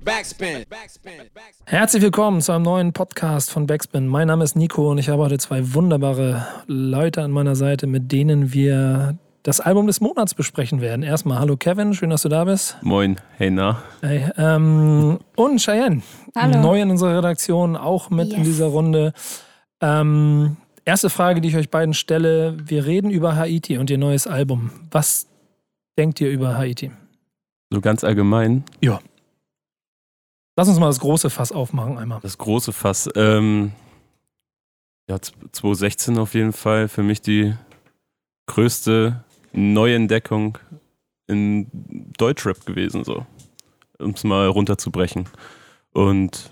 Backspin. Herzlich willkommen zu einem neuen Podcast von Backspin. Mein Name ist Nico und ich habe heute zwei wunderbare Leute an meiner Seite, mit denen wir das Album des Monats besprechen werden. Erstmal, hallo Kevin, schön, dass du da bist. Moin, hey na. Hey, ähm, und Cheyenne, Hallo. neu in unserer Redaktion, auch mit in Yes. dieser Runde. Ähm, erste Frage, die ich euch beiden stelle. Wir reden über Haiti und ihr neues Album. Was denkt ihr über Haiti? So ganz allgemein, Ja. Lass uns mal das große Fass aufmachen einmal. das große Fass. Ähm, ja, 2016 auf jeden Fall für mich die größte Neuentdeckung in Deutschrap gewesen, so. Um es mal runterzubrechen. Und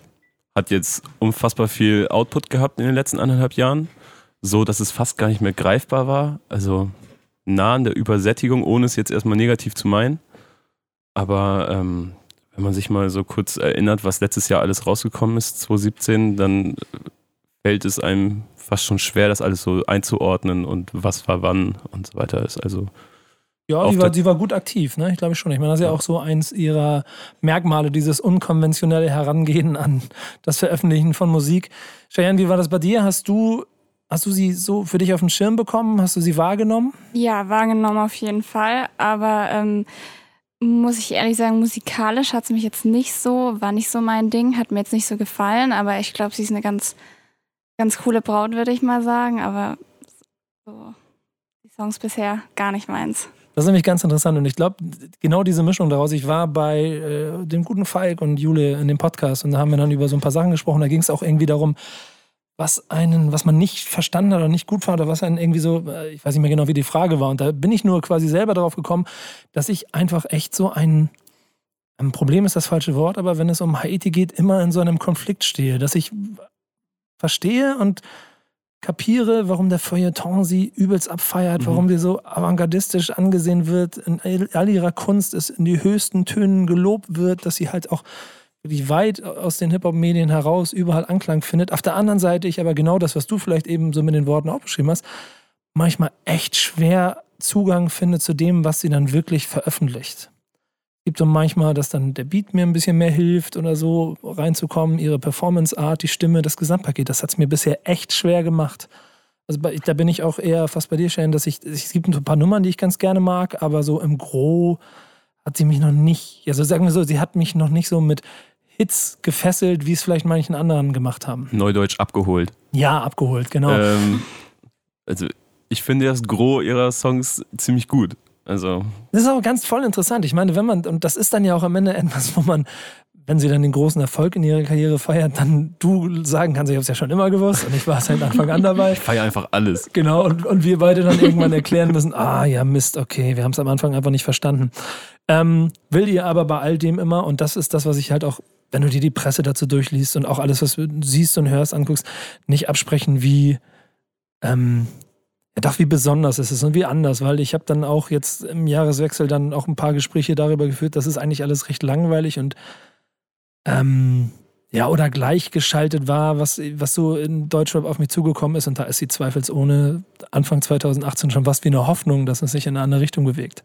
hat jetzt unfassbar viel Output gehabt in den letzten anderthalb Jahren, so dass es fast gar nicht mehr greifbar war. Also nah an der Übersättigung, ohne es jetzt erstmal negativ zu meinen. Aber ähm, wenn man sich mal so kurz erinnert, was letztes Jahr alles rausgekommen ist, 2017, dann fällt es einem fast schon schwer, das alles so einzuordnen und was war wann und so weiter ist. Also Ja, sie war, sie war gut aktiv, ne? Ich glaube schon. Ich meine, das ist ja auch so eins ihrer Merkmale, dieses unkonventionelle Herangehen an das Veröffentlichen von Musik. Cheyenne, wie war das bei dir? Hast du, hast du sie so für dich auf den Schirm bekommen? Hast du sie wahrgenommen? Ja, wahrgenommen auf jeden Fall. Aber ähm, muss ich ehrlich sagen, musikalisch hat es mich jetzt nicht so, war nicht so mein Ding, hat mir jetzt nicht so gefallen. Aber ich glaube, sie ist eine ganz, ganz coole Braut, würde ich mal sagen. Aber so die Songs bisher gar nicht meins. Das ist nämlich ganz interessant und ich glaube, genau diese Mischung daraus. Ich war bei äh, dem guten Falk und Jule in dem Podcast und da haben wir dann über so ein paar Sachen gesprochen. Da ging es auch irgendwie darum, was einen, was man nicht verstanden hat oder nicht gut fand oder was einen irgendwie so, äh, ich weiß nicht mehr genau, wie die Frage war. Und da bin ich nur quasi selber darauf gekommen, dass ich einfach echt so ein, ein Problem ist das falsche Wort, aber wenn es um Haiti geht, immer in so einem Konflikt stehe, dass ich verstehe und kapiere, warum der Feuilleton sie übelst abfeiert, Mhm. warum sie so avantgardistisch angesehen wird, in all- all ihrer Kunst es in die höchsten Tönen gelobt wird, dass sie halt auch wirklich weit aus den Hip-Hop-Medien heraus überall Anklang findet. Auf der anderen Seite ich aber genau das, was du vielleicht eben so mit den Worten auch beschrieben hast, manchmal echt schwer Zugang finde zu dem, was sie dann wirklich veröffentlicht. Es gibt so manchmal, dass dann der Beat mir ein bisschen mehr hilft oder so reinzukommen, ihre Performance-Art, die Stimme, das Gesamtpaket. Das hat es mir bisher echt schwer gemacht. Also da bin ich auch eher fast bei dir, Shane, dass ich, es gibt ein paar Nummern, die ich ganz gerne mag, aber so im Gro hat sie mich noch nicht, also sagen wir so, sie hat mich noch nicht so mit Hits gefesselt, wie es vielleicht manchen anderen gemacht haben. Neudeutsch abgeholt. Ja, abgeholt, genau. Ähm, also ich finde das Gros ihrer Songs ziemlich gut. Also Das ist aber ganz voll interessant. Ich meine, wenn man, und das ist dann ja auch am Ende etwas, wo man, wenn sie dann den großen Erfolg in ihrer Karriere feiert, dann du sagen kannst, ich habe es ja schon immer gewusst und ich war seit Anfang an dabei. ich feiere einfach alles. Genau, und, und wir beide dann irgendwann erklären müssen, ah ja, Mist, okay, wir haben es am Anfang einfach nicht verstanden. Ähm, will ihr aber bei all dem immer, und das ist das, was ich halt auch, wenn du dir die Presse dazu durchliest und auch alles, was du siehst und hörst, anguckst, nicht absprechen, wie, ähm, ja doch, wie besonders es ist und wie anders, weil ich habe dann auch jetzt im Jahreswechsel dann auch ein paar Gespräche darüber geführt, das ist eigentlich alles recht langweilig und ähm, ja, oder gleichgeschaltet war, was, was so in Deutschrap auf mich zugekommen ist. Und da ist sie zweifelsohne Anfang 2018 schon fast wie eine Hoffnung, dass es sich in eine andere Richtung bewegt.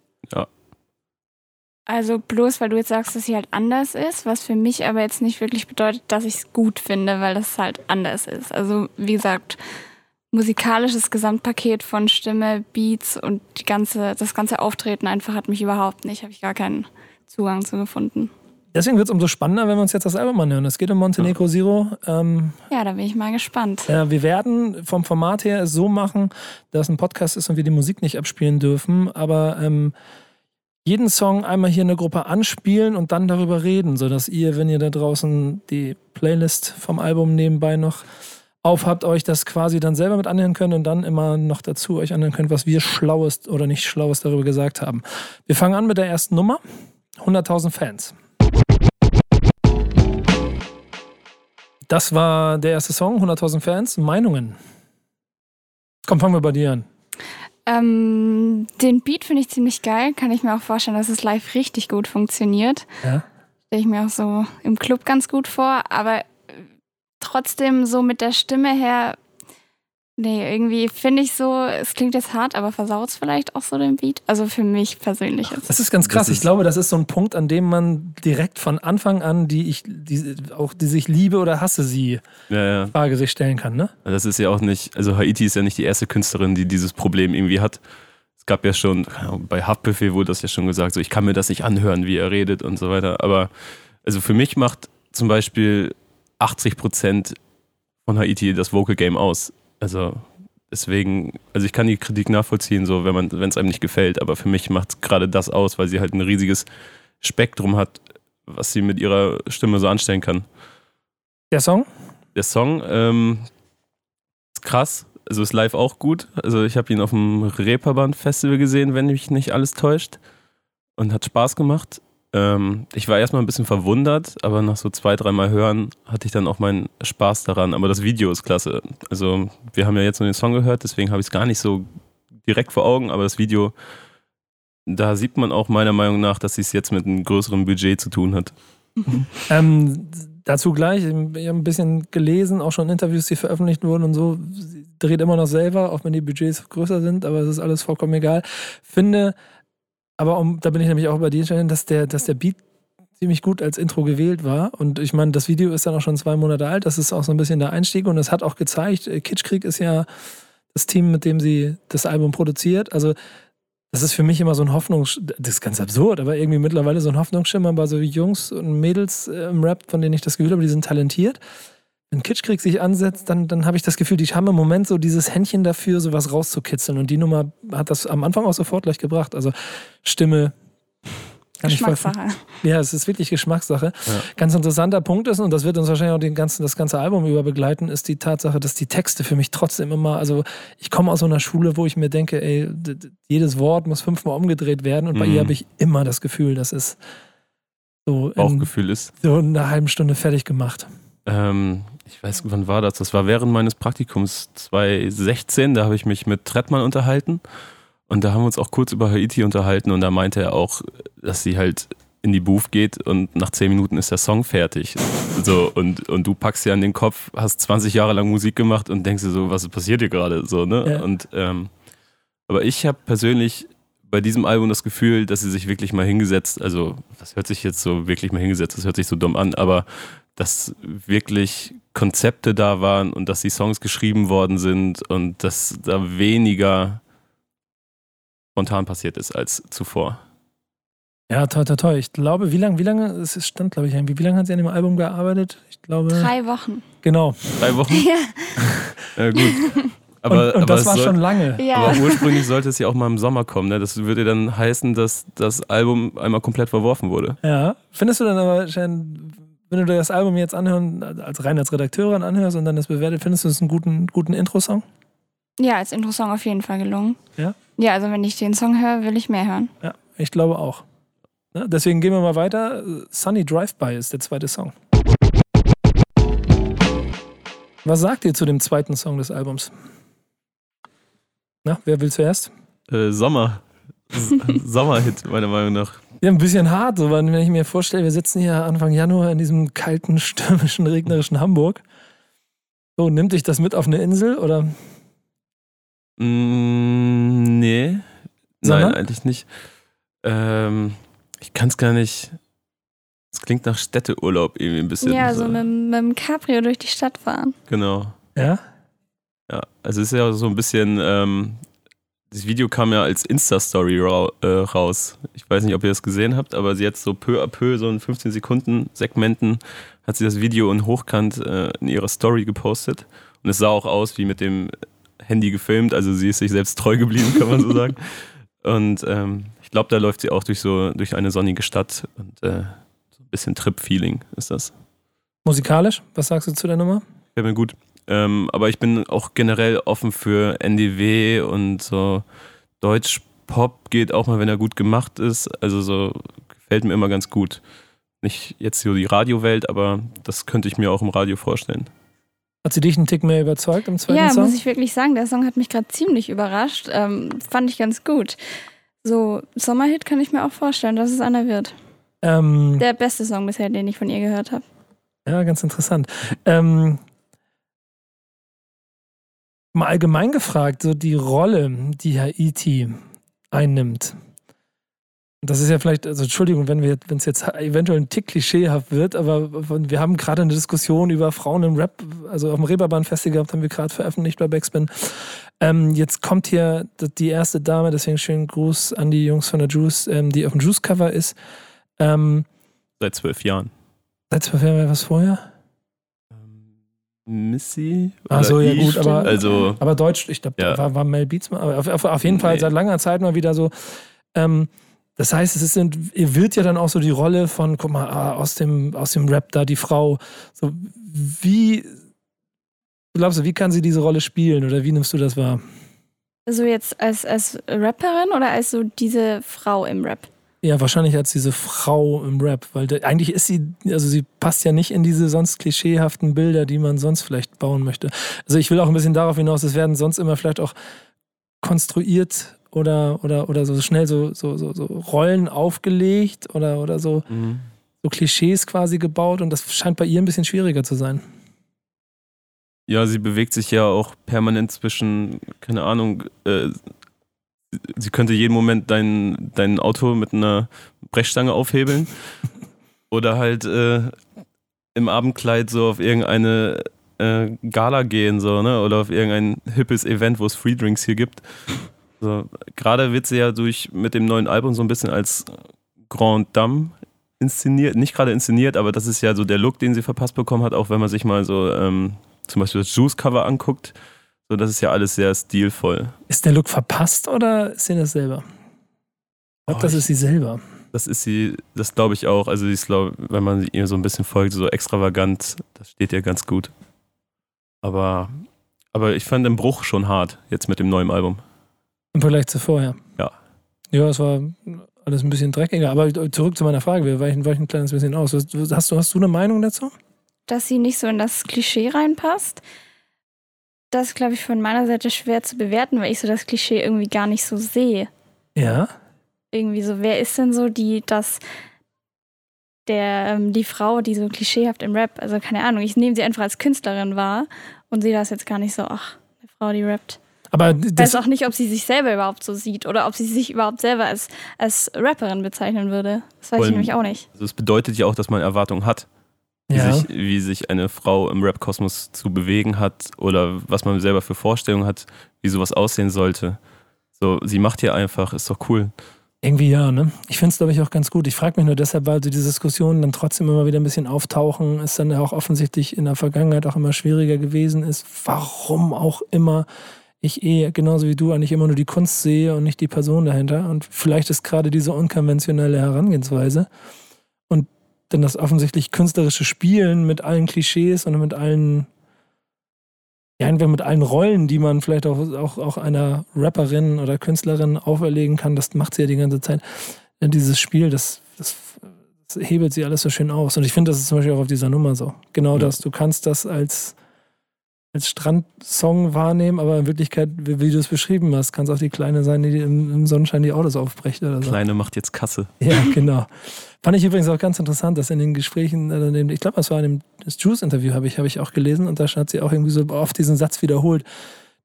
Also bloß, weil du jetzt sagst, dass sie halt anders ist, was für mich aber jetzt nicht wirklich bedeutet, dass ich es gut finde, weil das halt anders ist. Also wie gesagt, musikalisches Gesamtpaket von Stimme, Beats und die ganze, das ganze Auftreten einfach hat mich überhaupt nicht, habe ich gar keinen Zugang zu gefunden. Deswegen wird es umso spannender, wenn wir uns jetzt das Album anhören. Es geht um Montenegro Zero. Ähm, Ja, da bin ich mal gespannt. äh, wir werden vom Format her es so machen, dass ein Podcast ist und wir die Musik nicht abspielen dürfen, aber ähm, jeden Song einmal hier in der Gruppe anspielen und dann darüber reden, sodass ihr, wenn ihr da draußen die Playlist vom Album nebenbei noch aufhabt, euch das quasi dann selber mit anhören könnt und dann immer noch dazu euch anhören könnt, was wir Schlaues oder nicht Schlaues darüber gesagt haben. Wir fangen an mit der ersten Nummer. 100.000 Fans. Das war der erste Song, 100.000 Fans. Meinungen. Komm, fangen wir bei dir an. Ähm, den Beat finde ich ziemlich geil. Kann ich mir auch vorstellen, dass es live richtig gut funktioniert. Ja. Stelle ich mir auch so im Club ganz gut vor. Aber trotzdem so mit der Stimme her Nee, irgendwie finde ich so, es klingt jetzt hart, aber versaut es vielleicht auch so den Beat. Also für mich persönlich jetzt. Das ist ganz krass. Ich glaube, das ist so ein Punkt, an dem man direkt von Anfang an, die ich, die, auch die sich liebe oder hasse sie, Ja, ja. Frage sich stellen kann, ne? Das ist ja auch nicht, also Haiti ist ja nicht die erste Künstlerin, die dieses Problem irgendwie hat. Es gab ja schon, bei Haftbefehl wurde das ja schon gesagt, so ich kann mir das nicht anhören, wie er redet und so weiter. Aber also für mich macht zum Beispiel 80 Prozent von Haiti das Vocal Game aus. Also deswegen, also ich kann die Kritik nachvollziehen, so wenn man, wenn es einem nicht gefällt, aber für mich macht gerade das aus, weil sie halt ein riesiges Spektrum hat, was sie mit ihrer Stimme so anstellen kann. Der Song? Der Song ähm, ist krass, also ist live auch gut. Also ich habe ihn auf dem Reeperbahn Festival gesehen, wenn mich nicht alles täuscht. Und hat Spaß gemacht. Ähm, ich war erstmal ein bisschen verwundert, aber nach so zwei, dreimal hören hatte ich dann auch meinen Spaß daran. Aber das Video ist klasse. Also wir haben ja jetzt nur den Song gehört, deswegen habe ich es gar nicht so direkt vor Augen, aber das Video, da sieht man auch meiner Meinung nach, dass es jetzt mit einem größeren Budget zu tun hat. Ähm, dazu gleich, ich habe ein bisschen gelesen, auch schon Interviews, die veröffentlicht wurden und so. Sie dreht immer noch selber, auch wenn die Budgets größer sind, aber es ist alles vollkommen egal. Finde, aber um, da bin ich nämlich auch bei dir, Shannon, dass der, dass der Beat ziemlich gut als Intro gewählt war. Und ich meine, das Video ist dann auch schon zwei Monate alt. Das ist auch so ein bisschen der Einstieg und es hat auch gezeigt, äh, Kitschkrieg ist ja das Team, mit dem sie das Album produziert. Also das ist für mich immer so ein Hoffnungs... Das ist ganz absurd, aber irgendwie mittlerweile so ein Hoffnungsschimmer bei so Jungs und Mädels äh, im Rap, von denen ich das Gefühl habe, die sind talentiert. Wenn Kitschkrieg sich ansetzt, dann, dann habe ich das Gefühl, die haben im Moment so dieses Händchen dafür, sowas rauszukitzeln. Und die Nummer hat das am Anfang auch sofort gleich gebracht. Also Stimme... kann ich voll- Geschmackssache. ja, es ist wirklich Geschmackssache. Ja. Ganz interessanter Punkt ist, und das wird uns wahrscheinlich auch den ganzen, das ganze Album über begleiten, ist die Tatsache, dass die Texte für mich trotzdem immer, also ich komme aus so einer Schule, wo ich mir denke, ey, jedes Wort muss fünfmal umgedreht werden und bei Mhm. ihr habe ich immer das Gefühl, das ist so in, Bauchgefühl ist. so in einer halben Stunde fertig gemacht. Ähm, ich weiß, wann war das? Das war während meines Praktikums 2016. Da habe ich mich mit Trettmann unterhalten. Und da haben wir uns auch kurz über Haiti unterhalten. Und da meinte er auch, dass sie halt in die Booth geht und nach zehn Minuten ist der Song fertig. So, und, und du packst dir an den Kopf, hast 20 Jahre lang Musik gemacht und denkst dir so, was passiert hier gerade? So, ne? Ja. Und, ähm, aber ich habe persönlich bei diesem Album das Gefühl, dass sie sich wirklich mal hingesetzt, also das hört sich jetzt so wirklich mal hingesetzt, das hört sich so dumm an, aber dass wirklich Konzepte da waren und dass die Songs geschrieben worden sind und dass da weniger spontan passiert ist als zuvor. Ja, toll, toll, toll. Ich glaube, wie lange, wie lange, es stand, glaube ich, irgendwie, wie lange hat sie an dem Album gearbeitet? Ich glaube. Drei Wochen. Genau. Drei Wochen? Ja. Ja, gut. Aber, und und aber das war soll, schon lange. ja. Aber ursprünglich sollte es ja auch mal im Sommer kommen. Ne? Das würde dann heißen, dass das Album einmal komplett verworfen wurde. Ja. Findest du dann aber, Shan, wenn du dir das Album jetzt anhören, als rein als Redakteurin anhörst und dann das bewertet, findest du es einen guten, guten Intro-Song? ja, als Intro-Song auf jeden Fall gelungen. Ja? Ja, also wenn ich den Song höre, will ich mehr hören. Ja, ich glaube auch. Ja, deswegen gehen wir mal weiter. Sunny Drive-By ist der zweite Song. Was sagt ihr zu dem zweiten Song des Albums? Na, wer will zuerst? Äh, Sommer. Sommerhit, meiner Meinung nach. Ja, ein bisschen hart, so, wenn ich mir vorstelle, wir sitzen hier Anfang Januar in diesem kalten, stürmischen, regnerischen Hamburg. So, nimmt dich das mit auf eine Insel oder? Mm, nee. Sondern? Nein, eigentlich nicht. Ähm, ich kann es gar nicht. Es klingt nach Städteurlaub irgendwie ein bisschen. Ja, so mit, mit dem Cabrio durch die Stadt fahren. Genau. Ja? Ja, also es ist ja so ein bisschen, ähm, das Video kam ja als Insta-Story ra äh, raus. Ich weiß nicht, ob ihr das gesehen habt, aber sie hat so peu à peu, so in 15 Sekunden Segmenten, hat sie das Video in Hochkant äh, in ihrer Story gepostet. Und es sah auch aus wie mit dem Handy gefilmt, also sie ist sich selbst treu geblieben, kann man so sagen. Und ähm, ich glaube, da läuft sie auch durch so durch eine sonnige Stadt und äh, so ein bisschen Trip-Feeling ist das. Musikalisch? Was sagst du zu der Nummer? Ja, mir gut. Ähm, aber ich bin auch generell offen für NDW und so Deutsch-Pop geht auch mal, wenn er gut gemacht ist. Also so gefällt mir immer ganz gut. Nicht jetzt so die Radiowelt, aber das könnte ich mir auch im Radio vorstellen. Hat sie dich einen Tick mehr überzeugt im zweiten Ja, Song? muss ich wirklich sagen, der Song hat mich gerade ziemlich überrascht. Ähm, fand ich ganz gut. So, Sommerhit kann ich mir auch vorstellen, dass es einer wird. ähm, Der beste Song bisher, den ich von ihr gehört habe. Ja, ganz interessant. Ähm, Mal allgemein gefragt, so die Rolle, die Herr E.T. einnimmt. Das ist ja vielleicht, also Entschuldigung, wenn wir, wenn es jetzt eventuell ein Tick klischeehaft wird, aber wir haben gerade eine Diskussion über Frauen im Rap, also auf dem Reeperbahn-Festival haben wir gerade veröffentlicht bei Backspin. Ähm, jetzt kommt hier die erste Dame, deswegen schönen Gruß an die Jungs von der Juice, ähm, die auf dem Juice-Cover ist. Ähm, Seit zwölf Jahren. Seit zwölf Jahren, was vorher? Missy? Ach so, ja gut, aber, also, aber Deutsch, ich glaube, Ja. war, war Mel Beats mal, aber auf, auf, auf jeden Fall Nee. seit langer Zeit mal wieder so. Ähm, das heißt, es ist, ihr wird ja dann auch so die Rolle von, guck mal, ah, aus dem, aus dem Rap da die Frau. So, wie glaubst du, wie kann sie diese Rolle spielen oder wie nimmst du das wahr? So jetzt als, als Rapperin oder als so diese Frau im Rap? Ja, wahrscheinlich als diese Frau im Rap, weil da, eigentlich ist sie, also sie passt ja nicht in diese sonst klischeehaften Bilder, die man sonst vielleicht bauen möchte. Also ich will auch ein bisschen darauf hinaus, es werden sonst immer vielleicht auch konstruiert oder, oder, oder so schnell so, so, so, so Rollen aufgelegt oder, oder so, mhm. so Klischees quasi gebaut und das scheint bei ihr ein bisschen schwieriger zu sein. Ja, sie bewegt sich ja auch permanent zwischen, keine Ahnung, äh, sie könnte jeden Moment dein, dein Auto mit einer Brechstange aufhebeln oder halt äh, im Abendkleid so auf irgendeine äh, Gala gehen, so, ne? Oder auf irgendein hippes Event, wo es Free Drinks hier gibt. So, Gerade wird sie ja durch mit dem neuen Album so ein bisschen als Grand Dame inszeniert, nicht gerade inszeniert, aber das ist ja so der Look, den sie verpasst bekommen hat, auch wenn man sich mal so ähm, zum Beispiel das Juice-Cover anguckt. So, das ist ja alles sehr stilvoll. Ist der Look verpasst oder ist sie das selber? Ich glaube, Oh, das ich- ist sie selber. Das ist sie, das glaube ich auch. Also, sie ist, glaub, wenn man ihr so ein bisschen folgt, so extravagant, das steht ihr ganz gut. Aber, aber ich fand den Bruch schon hart, jetzt mit dem neuen Album. Im Vergleich zu vorher. Ja. Ja, es war alles ein bisschen dreckiger. Aber zurück zu meiner Frage, wir weichen, weichen ein kleines bisschen aus. Hast, du, hast du eine Meinung dazu? Dass sie nicht so in das Klischee reinpasst. Das ist, glaube ich, von meiner Seite schwer zu bewerten, weil ich so das Klischee irgendwie gar nicht so sehe. Ja. Irgendwie so, wer ist denn so die, das, der, ähm, die Frau, die so klischeehaft im Rap, also keine Ahnung, ich nehme sie einfach als Künstlerin wahr und sehe das jetzt gar nicht so, ach, eine Frau, die rappt. Aber Ich das, weiß auch nicht, ob sie sich selber überhaupt so sieht oder ob sie sich überhaupt selber als, als Rapperin bezeichnen würde. Das weiß ich nämlich auch nicht. Also, es bedeutet ja auch, dass man Erwartungen hat, wie, ja. sich, wie sich eine Frau im Rap-Kosmos zu bewegen hat oder was man selber für Vorstellungen hat, wie sowas aussehen sollte. So, sie macht hier einfach, ist doch cool. Irgendwie ja, ne? Ich finde es, glaube ich, auch ganz gut. Ich frage mich nur deshalb, weil so die Diskussionen dann trotzdem immer wieder ein bisschen auftauchen, es dann auch offensichtlich in der Vergangenheit auch immer schwieriger gewesen ist, warum auch immer ich eh, genauso wie du, eigentlich immer nur die Kunst sehe und nicht die Person dahinter. Und vielleicht ist gerade diese unkonventionelle Herangehensweise dann das offensichtlich künstlerische Spielen mit allen Klischees und mit allen ja, einfach mit allen Rollen, die man vielleicht auch, auch, auch einer Rapperin oder Künstlerin auferlegen kann, das macht sie ja die ganze Zeit. Ja, Dieses Spiel, das, das, das hebelt sie alles so schön aus. Und ich finde, das ist zum Beispiel auch auf dieser Nummer so. Genau Ja. das. Du kannst das als, als Strandsong wahrnehmen, aber in Wirklichkeit, wie, wie du es beschrieben hast, kann es auch die Kleine sein, die im, im Sonnenschein die Autos aufbrecht oder so. Kleine macht jetzt Kasse. Ja, genau. Fand ich übrigens auch ganz interessant, dass in den Gesprächen, äh, ich glaube, das war in dem Juice-Interview, habe ich, habe ich auch gelesen und da hat sie auch irgendwie so oft diesen Satz wiederholt.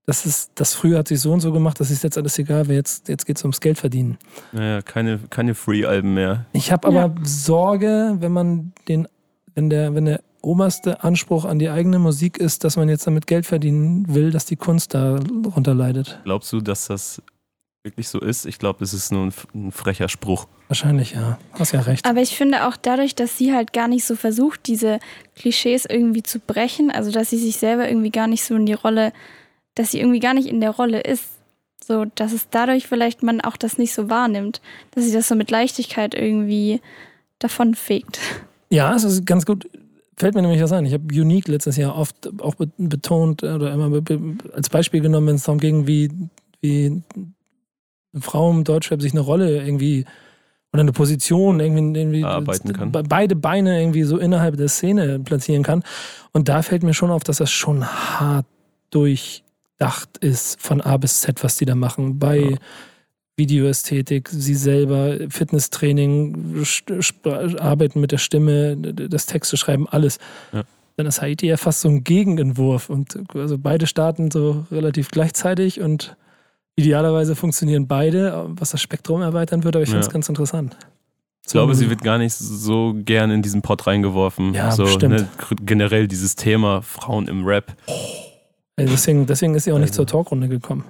Das ist, das früher hat sich so und so gemacht, das ist jetzt alles egal, weil jetzt, jetzt geht es ums Geld verdienen. Naja, keine, keine Free-Alben mehr. Ich habe aber Sorge, wenn man den, wenn der, wenn der oberste Anspruch an die eigene Musik ist, dass man jetzt damit Geld verdienen will, dass die Kunst darunter leidet. Glaubst du, dass das wirklich so ist? Ich glaube, es ist nur ein, ein frecher Spruch. Wahrscheinlich, ja. Hast ja recht. Aber ich finde auch dadurch, dass sie halt gar nicht so versucht, diese Klischees irgendwie zu brechen, also dass sie sich selber irgendwie gar nicht so in die Rolle, dass sie irgendwie gar nicht in der Rolle ist, so dass es dadurch vielleicht man auch das nicht so wahrnimmt, dass sie das so mit Leichtigkeit irgendwie davonfegt. Ja, es ist ganz gut. Fällt mir nämlich was ein. Ich habe Unique letztes Jahr oft auch be- betont oder immer als Beispiel genommen, wenn es darum ging, wie, wie eine Frau im Deutschrap sich eine Rolle irgendwie oder eine Position irgendwie, irgendwie Erarbeiten kann. be- beide Beine irgendwie so innerhalb der Szene platzieren kann. Und da fällt mir schon auf, dass das schon hart durchdacht ist von A bis Z, was die da machen. Bei Ja. Videoästhetik, sie selber, Fitnesstraining, Arbeiten mit der Stimme, das Texte schreiben, alles. Ja. dann ist Haiti ja fast so ein Gegenentwurf und also beide starten so relativ gleichzeitig und idealerweise funktionieren beide, was das Spektrum erweitern würde, aber ich finde es ganz interessant. Ich glaube, sie wird gar nicht so gern in diesen Pot reingeworfen. Ja, so, ne, generell dieses Thema Frauen im Rap. Also deswegen, deswegen ist sie auch nicht Also. zur Talkrunde gekommen.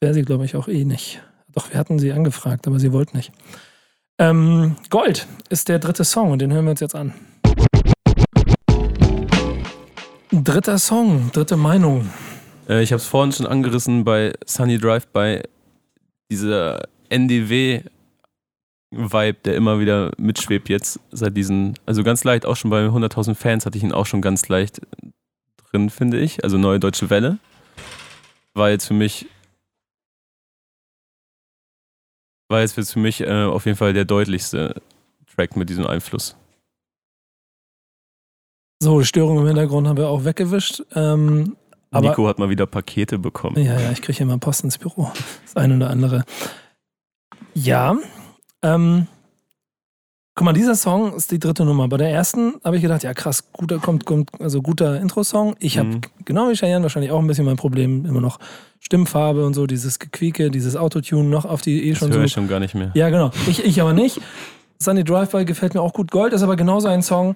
Wäre sie, glaube ich, auch eh nicht. Doch, wir hatten sie angefragt, aber sie wollte nicht. Ähm, Gold ist der dritte Song und den hören wir uns jetzt an. Dritter Song, dritte Meinung. Äh, ich habe es vorhin schon angerissen bei Sunny Drive, bei dieser NDW-Vibe, der immer wieder mitschwebt jetzt seit diesen, also ganz leicht, auch schon bei 100.000 Fans hatte ich ihn auch schon ganz leicht drin, finde ich. Also Neue Deutsche Welle. War jetzt für mich war jetzt für mich äh, auf jeden Fall der deutlichste Track mit diesem Einfluss. So, Störung im Hintergrund haben wir auch weggewischt. Ähm, Nico hat mal wieder Pakete bekommen. Ja, ja, ich kriege mal Post ins Büro. Das eine oder andere. Ja, ähm, guck mal, dieser Song ist die dritte Nummer. Bei der ersten habe ich gedacht, ja krass, guter, kommt, kommt also guter Intro-Song. Ich habe, Mhm. genau wie Cheyenne, wahrscheinlich auch ein bisschen mein Problem, immer noch Stimmfarbe und so, dieses Gequieke, dieses Autotune noch auf die eh Das schon höre so ich schon gar nicht mehr. ja, genau. Ich, ich aber nicht. Sunny Drive-By gefällt mir auch gut. Gold ist aber genauso ein Song,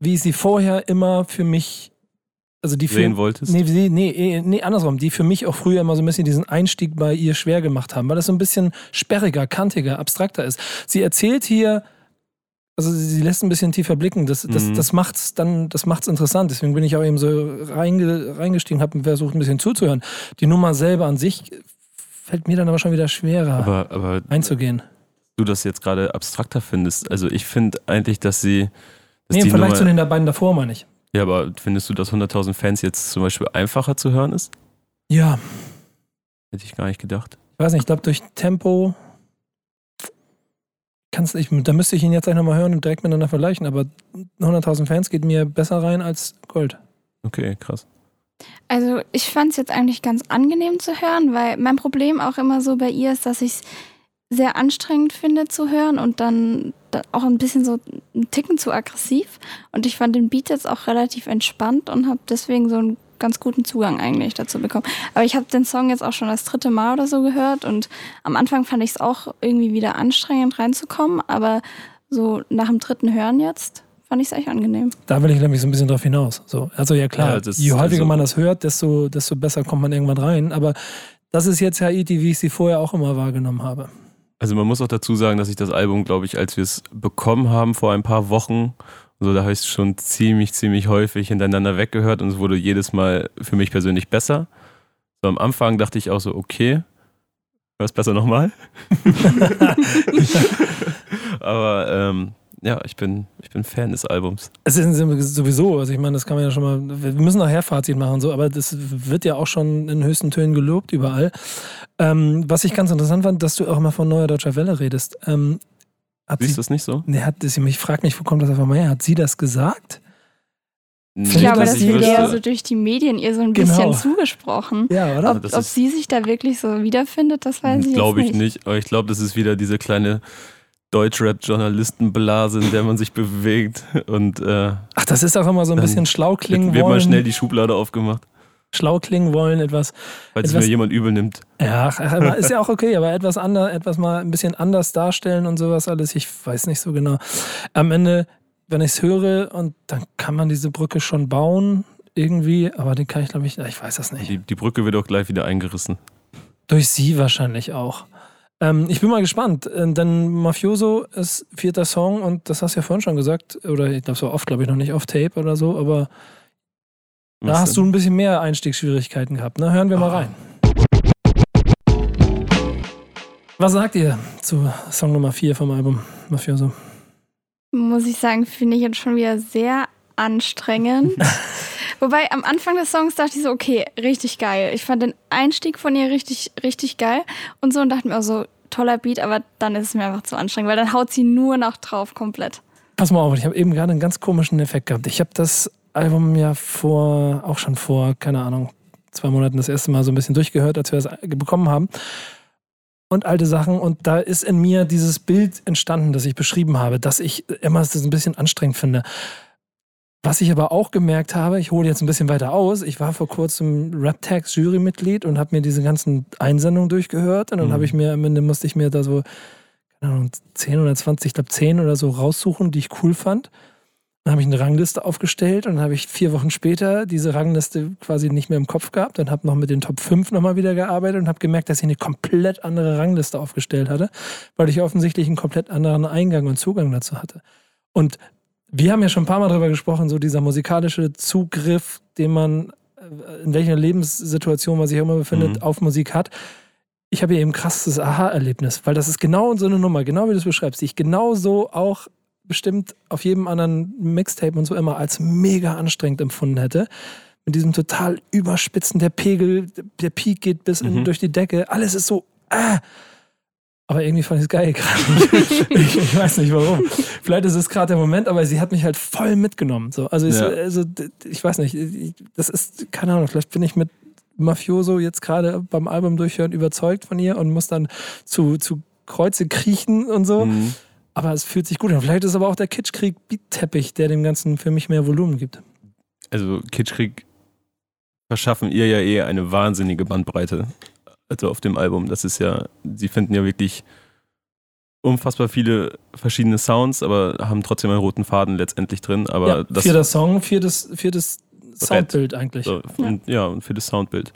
wie ich sie vorher immer für mich, also die für, Sehen wolltest? Nee, nee, eh, nee, andersrum, die für mich auch früher immer so ein bisschen diesen Einstieg bei ihr schwer gemacht haben, weil das so ein bisschen sperriger, kantiger, abstrakter ist. Sie erzählt hier, also sie lässt ein bisschen tiefer blicken. Das, das, Mhm. das macht's dann, das macht's interessant. Deswegen bin ich auch eben so reinge, reingestiegen, habe versucht, ein bisschen zuzuhören. Die Nummer selber an sich fällt mir dann aber schon wieder schwerer Aber, aber einzugehen. du das jetzt gerade abstrakter findest. Also ich finde eigentlich, dass sie. Dass Nee, im Vergleich zu den beiden davor, meine ich. ja, aber findest du, dass 100.000 Fans jetzt zum Beispiel einfacher zu hören ist? Ja, Hätte ich gar nicht gedacht. ich weiß nicht, ich glaube durch Tempo kannst ich, da müsste ich ihn jetzt gleich nochmal hören und direkt miteinander vergleichen, aber 100.000 Fans geht mir besser rein als Gold. Okay, krass. Also ich fand es jetzt eigentlich ganz angenehm zu hören, weil mein Problem auch immer so bei ihr ist, dass ich es sehr anstrengend finde zu hören und dann da auch ein bisschen so einen Ticken zu aggressiv. Und ich fand den Beat jetzt auch relativ entspannt und habe deswegen so einen ganz guten Zugang eigentlich dazu bekommen. Aber ich habe den Song jetzt auch schon das dritte Mal oder so gehört und am Anfang fand ich es auch irgendwie wieder anstrengend reinzukommen, aber so nach dem dritten Hören jetzt fand ich es echt angenehm. Da will ich nämlich so ein bisschen drauf hinaus. So, also ja klar, Ja, das- je häufiger also- man das hört, desto, desto besser kommt man irgendwann rein. Aber das ist jetzt Haiti, wie ich sie vorher auch immer wahrgenommen habe. Also man muss auch dazu sagen, dass ich das Album, glaube ich, als wir es bekommen haben vor ein paar Wochen, so da habe ich es schon ziemlich, ziemlich häufig hintereinander weggehört und es wurde jedes Mal für mich persönlich besser. So am Anfang dachte ich auch so, okay, hör es besser nochmal. Aber ähm, ja, ich bin, ich bin Fan des Albums. Es ist sowieso, also ich meine, das kann man ja schon mal, wir müssen nachher Fazit machen, so, aber das wird ja auch schon in höchsten Tönen gelobt überall. Ähm, was ich ganz interessant fand, dass du auch mal von Neuer Deutscher Welle redest. Ähm, hat Siehst sie, du das nicht so? nee, hat sie mich fragt mich, wo kommt das einfach mal her? Hat sie das gesagt? Nicht, Vielleicht, Ich glaube, das sie wird eher so durch die Medien ihr so ein Genau. bisschen zugesprochen. Ja, oder? Ob, ob sie sich da wirklich so wiederfindet, das weiß ich Glaube jetzt ich nicht. Aber ich glaube, das ist wieder diese kleine Deutschrap-Journalistenblase, in der man sich bewegt. Und äh, Ach, das ist auch immer so ein bisschen schlau klingen wird mal wollen. schnell die Schublade aufgemacht, schlau klingen wollen, etwas. falls Etwas- mir jemand übel nimmt. Ja, ist ja auch okay, aber etwas anders, etwas mal ein bisschen anders darstellen und sowas alles. Ich weiß nicht so genau. Am Ende, wenn ich es höre und dann kann man diese Brücke schon bauen, irgendwie, aber die kann ich, glaube ich, ich weiß das nicht. Die, die Brücke wird auch gleich wieder eingerissen. Durch sie wahrscheinlich auch. Ähm, ich bin mal gespannt, äh, denn Mafioso ist vierter Song und das hast du ja vorhin schon gesagt, oder ich glaube so oft, glaube ich, noch nicht auf Tape oder so, aber da hast du ein bisschen mehr Einstiegsschwierigkeiten gehabt. Ne? Hören wir mal Ah. rein. Was sagt ihr zu Song Nummer 4 vom Album Mafioso? Muss ich sagen, finde ich jetzt schon wieder sehr anstrengend. Wobei am Anfang des Songs dachte ich so, okay, richtig geil. Ich fand den Einstieg von ihr richtig, richtig geil und so und dachte mir auch so, toller Beat, aber dann ist es mir einfach zu anstrengend, weil dann haut sie nur noch drauf komplett. Pass mal auf, ich habe eben gerade einen ganz komischen Effekt gehabt. Ich habe das Album ja vor, auch schon vor, keine Ahnung, zwei Monaten das erste Mal so ein bisschen durchgehört, als wir das bekommen haben. Und alte Sachen. Und da ist in mir dieses Bild entstanden, das ich beschrieben habe, dass ich immer es ein bisschen anstrengend finde. Was ich aber auch gemerkt habe, ich hole jetzt ein bisschen weiter aus, ich war vor kurzem Raptags Jurymitglied und habe mir diese ganzen Einsendungen durchgehört und dann Mhm. habe ich mir am Ende musste ich mir da so keine Ahnung, 10 oder 20, ich glaube 10 oder so raussuchen, die ich cool fand. Dann habe ich eine Rangliste aufgestellt und dann habe ich vier Wochen später diese Rangliste quasi nicht mehr im Kopf gehabt und habe noch mit den Top 5 nochmal wieder gearbeitet und habe gemerkt, dass ich eine komplett andere Rangliste aufgestellt hatte, weil ich offensichtlich einen komplett anderen Eingang und Zugang dazu hatte. Und wir haben ja schon ein paar Mal darüber gesprochen, so dieser musikalische Zugriff, den man äh, in welcher Lebenssituation man sich auch immer befindet, Mhm. auf Musik hat. Ich habe hier eben ein krasses Aha-Erlebnis, weil das ist genau so eine Nummer, genau wie du es beschreibst, die ich genauso auch bestimmt auf jedem anderen Mixtape und so immer als mega anstrengend empfunden hätte. Mit diesem total Überspitzen der Pegel, der Peak geht bis in, Mhm. durch die Decke, alles ist so, ah. Aber irgendwie fand ich es geil gerade. ich, ich weiß nicht warum. Vielleicht ist es gerade der Moment, aber sie hat mich halt voll mitgenommen. So. Also, ich, Ja. also ich weiß nicht, ich- das ist, keine Ahnung, vielleicht bin ich mit Mafioso jetzt gerade beim Album durchhören überzeugt von ihr und muss dann zu, zu Kreuze kriechen und so. Mhm. Aber es fühlt sich gut an. Vielleicht ist aber auch der Kitschkrieg-Beat-Teppich, der dem Ganzen für mich mehr Volumen gibt. Also Kitschkrieg verschaffen ihr ja eh eine wahnsinnige Bandbreite. Also auf dem Album. Das ist ja, sie finden ja wirklich unfassbar viele verschiedene Sounds, aber haben trotzdem einen roten Faden letztendlich drin. Aber ja, das vierter Song, viertes, viertes Soundbild eigentlich. So, und, ja, und für das Soundbild.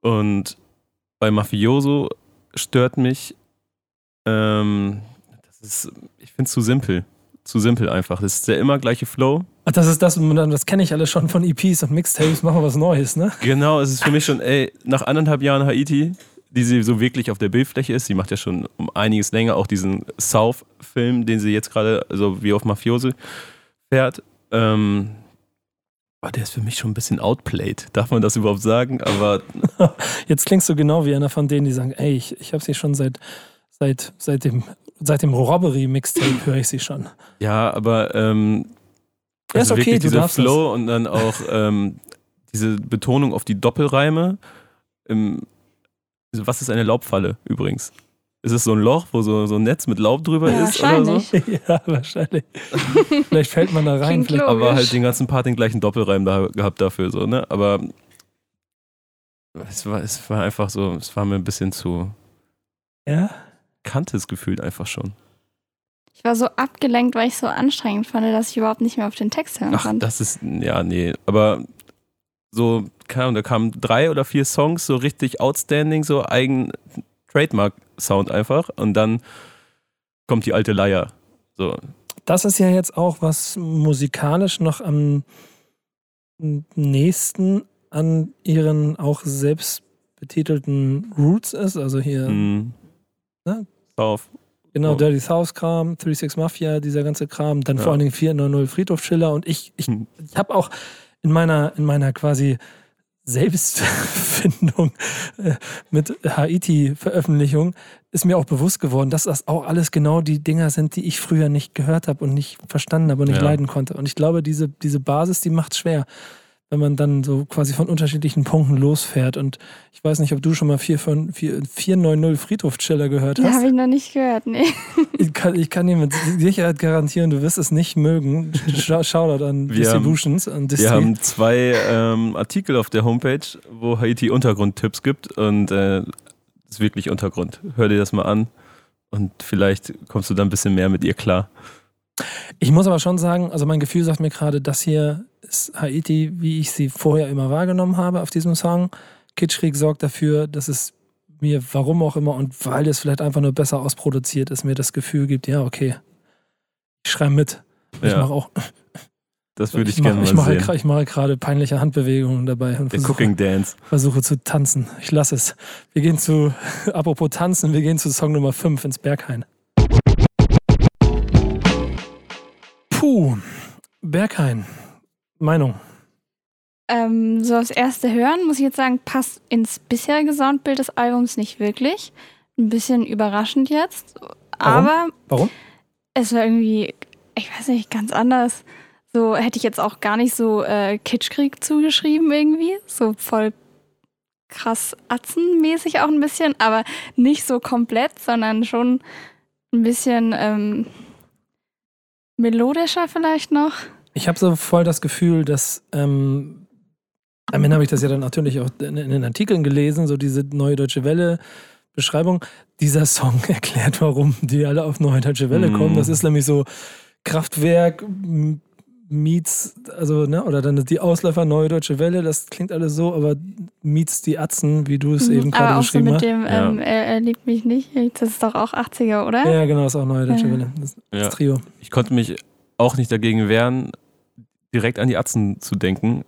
Und bei Mafioso stört mich, ähm, ist, ich finde es zu simpel. Zu simpel einfach. Das ist der immer gleiche Flow. Ach, das ist das, das kenne ich alles schon von EPs und Mixtapes, machen wir was Neues, ne? Genau, es ist für mich schon, ey, nach anderthalb Jahren Haiti, die sie so wirklich auf der Bildfläche ist, sie macht ja schon um einiges länger auch diesen South-Film, den sie jetzt gerade, also wie auf Mafioso fährt. Ähm, aber der ist für mich schon ein bisschen outplayed. Darf man das überhaupt sagen? Aber Jetzt klingst du genau wie einer von denen, die sagen, ey, ich, ich habe sie schon seit, seit, seit dem, seit dem Robbery-Mixtape höre ich sie schon. Ja, aber ähm, Ja, ist also okay, wirklich du dieser Flow und dann auch ähm, diese Betonung auf die Doppelreime. Im, also was ist eine Laubfalle übrigens? Ist es so ein Loch, wo so, so ein Netz mit Laub drüber Ja, ist oder so? wahrscheinlich. ja, wahrscheinlich. Vielleicht fällt man da rein. Aber halt den ganzen Part den gleichen Doppelreim da gehabt dafür, so, ne? Aber es war, es war einfach so, es war mir ein bisschen zu ja? Kantes gefühlt einfach schon. Ich war so abgelenkt, weil ich so anstrengend fand, dass ich überhaupt nicht mehr auf den Text hören Ach, konnte. das ist, ja, nee, aber so, keine Ahnung, da kamen drei oder vier Songs so richtig outstanding, so eigen Trademark-Sound einfach und dann kommt die alte Leier. So, Das ist ja jetzt auch, was musikalisch noch am nächsten an ihren auch selbst betitelten Roots ist. Also hier, mh. Ne? Auf. genau, oh. Dirty South Kram, 36 Mafia, dieser ganze Kram. Dann Ja. vor allen Dingen 490 Friedhof Schiller. Und ich, ich, Hm. ich habe auch in meiner, in meiner quasi Selbstfindung äh, mit Haiti-Veröffentlichung ist mir auch bewusst geworden, dass das auch alles genau die Dinger sind, die ich früher nicht gehört habe und nicht verstanden habe und nicht Ja. leiden konnte. Und ich glaube, diese, diese Basis, die macht schwer, wenn man dann so quasi von unterschiedlichen Punkten losfährt. Und ich weiß nicht, ob du schon mal 4 von- 4 490 Friedhof-Chiller gehört Ja, hast. habe ich noch nicht gehört, nee. Ich kann, ich kann dir mit Sicherheit garantieren, du wirst es nicht mögen. Shoutout an Wir haben- Distributions. an Wir haben zwei ähm, Artikel auf der Homepage, wo Haiti Untergrundtipps gibt und äh, ist wirklich Untergrund. Hör dir das mal an und vielleicht kommst du dann ein bisschen mehr mit ihr klar. Ich muss aber schon sagen, also mein Gefühl sagt mir gerade, das hier ist Haiti, wie ich sie vorher immer wahrgenommen habe auf diesem Song. Kitschkrieg sorgt dafür, dass es mir, warum auch immer, und weil es vielleicht einfach nur besser ausproduziert ist, mir das Gefühl gibt, ja, okay, ich schreibe mit. Ich Ja, mache auch, das würde ich, ich mache, gerne ich mal mache, sehen. gra- ich mache gerade peinliche Handbewegungen dabei und Der versuche, Cooking Dance. versuche zu tanzen. Ich lasse es. Wir gehen zu, apropos tanzen, wir gehen zu Song Nummer 5 ins Berghain. Puh, Berghain. Meinung. Ähm, so aufs erste Hören muss ich jetzt sagen, passt ins bisherige Soundbild des Albums nicht wirklich. Ein bisschen überraschend jetzt. Aber Warum? es war irgendwie, ich weiß nicht, ganz anders. So hätte ich jetzt auch gar nicht so äh, Kitschkrieg zugeschrieben irgendwie. So voll krass Atzenmäßig auch ein bisschen, aber nicht so komplett, sondern schon ein bisschen ähm, melodischer vielleicht noch. Ich habe so voll das Gefühl, dass ähm, am Ende habe ich das ja dann natürlich auch in, in den Artikeln gelesen, so diese neue Deutsche Welle. Beschreibung, dieser Song erklärt, warum die alle auf Neue Deutsche Welle kommen. Mhm. Das ist nämlich so Kraftwerk meets, also, ne, oder dann die Ausläufer Neue Deutsche Welle, das klingt alles so, aber meets die Atzen, wie du es eben Mhm. gerade Aber auch so beschrieben mit hast. dem, Ja. ähm, er, er liebt mich nicht. Das ist doch auch 80er, oder? Ja, genau, ist auch Neue Deutsche Ja. Welle. Das, das Ja. Trio. Ich konnte mich auch nicht dagegen wehren, direkt an die Atzen zu denken.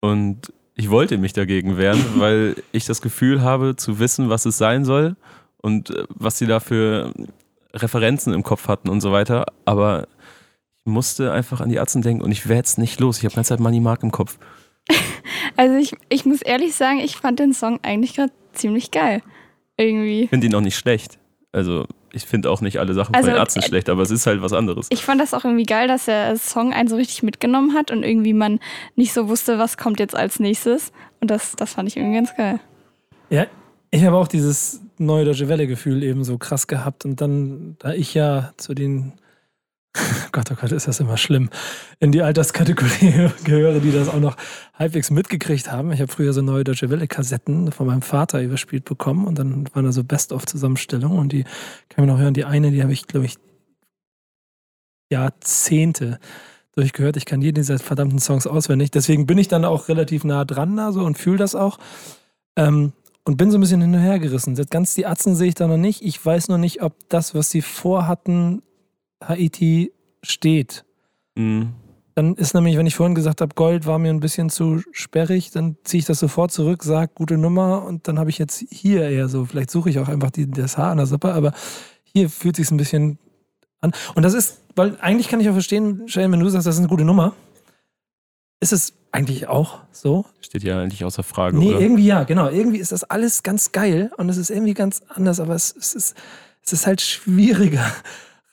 Und ich wollte mich dagegen wehren, weil ich das Gefühl habe, zu wissen, was es sein soll und äh, was sie da für Referenzen im Kopf hatten und so weiter. Aber musste einfach an die Atzen denken und ich werde jetzt nicht los. Ich habe die ganze Zeit Money Mark im Kopf. Also ich, ich muss ehrlich sagen, ich fand den Song eigentlich gerade ziemlich geil. Irgendwie. Ich finde ihn auch nicht schlecht. Also ich finde auch nicht alle Sachen Also, von den Atzen äh, schlecht, aber es ist halt was anderes. Ich fand das auch irgendwie geil, dass der Song einen so richtig mitgenommen hat und irgendwie man nicht so wusste, was kommt jetzt als nächstes. Und das, das fand ich irgendwie ganz geil. Ja, ich habe auch dieses Neue Deutsche Welle-Gefühl eben so krass gehabt. Und dann, da ich ja zu den, Gott, oh Gott, ist das immer schlimm, in die Alterskategorie gehöre, die das auch noch halbwegs mitgekriegt haben. Ich habe früher so Neue Deutsche Welle-Kassetten von meinem Vater überspielt bekommen und dann waren da so Best-of-Zusammenstellungen und die kann man noch hören. Die eine, die habe ich, glaube ich, Jahrzehnte durchgehört. Ich kann jeden dieser verdammten Songs auswendig. Deswegen bin ich dann auch relativ nah dran da so und fühle das auch. Ähm, und bin so ein bisschen hin und her gerissen. Ganz die Atzen sehe ich da noch nicht. Ich weiß noch nicht, ob das, was sie vorhatten, Haiti steht. Mhm. Dann ist nämlich, wenn ich vorhin gesagt habe, Gold war mir ein bisschen zu sperrig, dann ziehe ich das sofort zurück, sage gute Nummer und dann habe ich jetzt hier eher so, vielleicht suche ich auch einfach die, das Haar an der Suppe, aber hier fühlt sich ein bisschen an. Und das ist, weil eigentlich kann ich auch verstehen, Shane, wenn du sagst, das ist eine gute Nummer, ist es eigentlich auch so. Steht ja eigentlich außer Frage, Nee, oder? irgendwie ja, genau. Irgendwie ist das alles ganz geil und es ist irgendwie ganz anders, aber es, es, ist, es ist halt schwieriger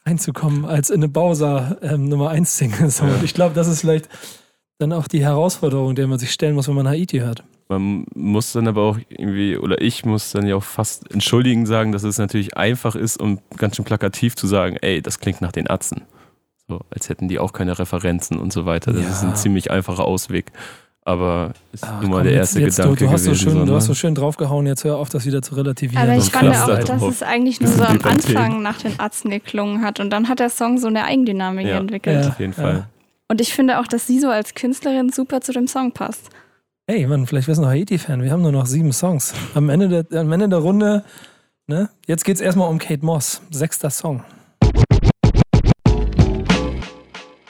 reinzukommen als in eine Bowser ähm, Nummer 1 Single. So. Und ich glaube, das ist vielleicht dann auch die Herausforderung, der man sich stellen muss, wenn man Haiti hört. Man muss dann aber auch irgendwie, oder ich muss dann ja auch fast entschuldigend sagen, dass es natürlich einfach ist, um ganz schön plakativ zu sagen, ey, das klingt nach den Atzen. So, als hätten die auch keine Referenzen und so weiter. Das Ja. ist ein ziemlich einfacher Ausweg. Aber ist Ach, nun mal komm, der jetzt- erste jetzt, Gedanke du, du, hast so gewesen. schön, du ne? hast so schön draufgehauen, jetzt hör auf, das wieder zu relativieren. Aber ich so fand auch, dass es eigentlich nur so am. Anfang nach den Atzen geklungen hat und dann hat der Song so eine Eigendynamik Ja. entwickelt. Ja. Auf jeden Fall. Und ich finde auch, dass sie so als Künstlerin super zu dem Song passt. Hey, Mann, vielleicht wirst du noch Haiti-Fan. Wir haben nur noch sieben Songs. Am Ende der, am Ende der Runde, ne? Jetzt geht es erstmal um Kate Moss. Sechster Song.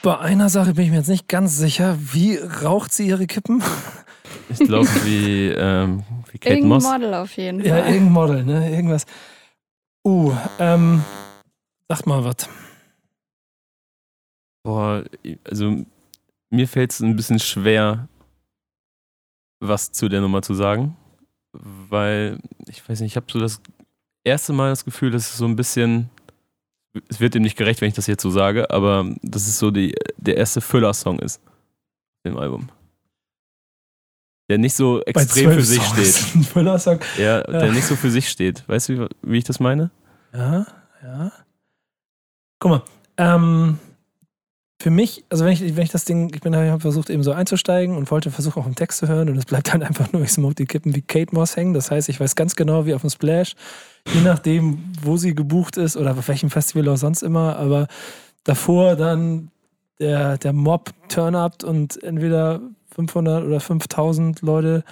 Bei einer Sache bin ich mir jetzt nicht ganz sicher. Wie raucht sie ihre Kippen? Ich glaube, wie, ähm, wie Kate Irgendein Moss. Model auf jeden Ja, Fall. irgendein Model, ne? Irgendwas. Uh, ähm, sagt mal was. Boah, also mir fällt es ein bisschen schwer, was zu der Nummer zu sagen, weil ich weiß nicht, ich habe so das erste Mal das Gefühl, dass es so ein bisschen, es wird dem nicht gerecht, wenn ich das jetzt so sage, aber dass es so die, der erste Füller-Song ist im Album. Der nicht so extrem für sich Songs. steht. Ein Füller-Song. Ja, der nicht so für sich steht. Weißt du, wie, wie ich das meine? Ja, ja. Guck mal, ähm, für mich, also wenn ich, wenn ich das Ding, ich bin ich habe versucht eben so einzusteigen und wollte versuchen auch im Text zu hören und es bleibt dann einfach nur, ich smoke die Kippen wie Kate Moss hängen. Das heißt, ich weiß ganz genau, wie auf dem Splash, je nachdem, wo sie gebucht ist oder auf welchem Festival auch sonst immer, aber davor dann der, der Mob turn-up und entweder 500 oder 5000 Leute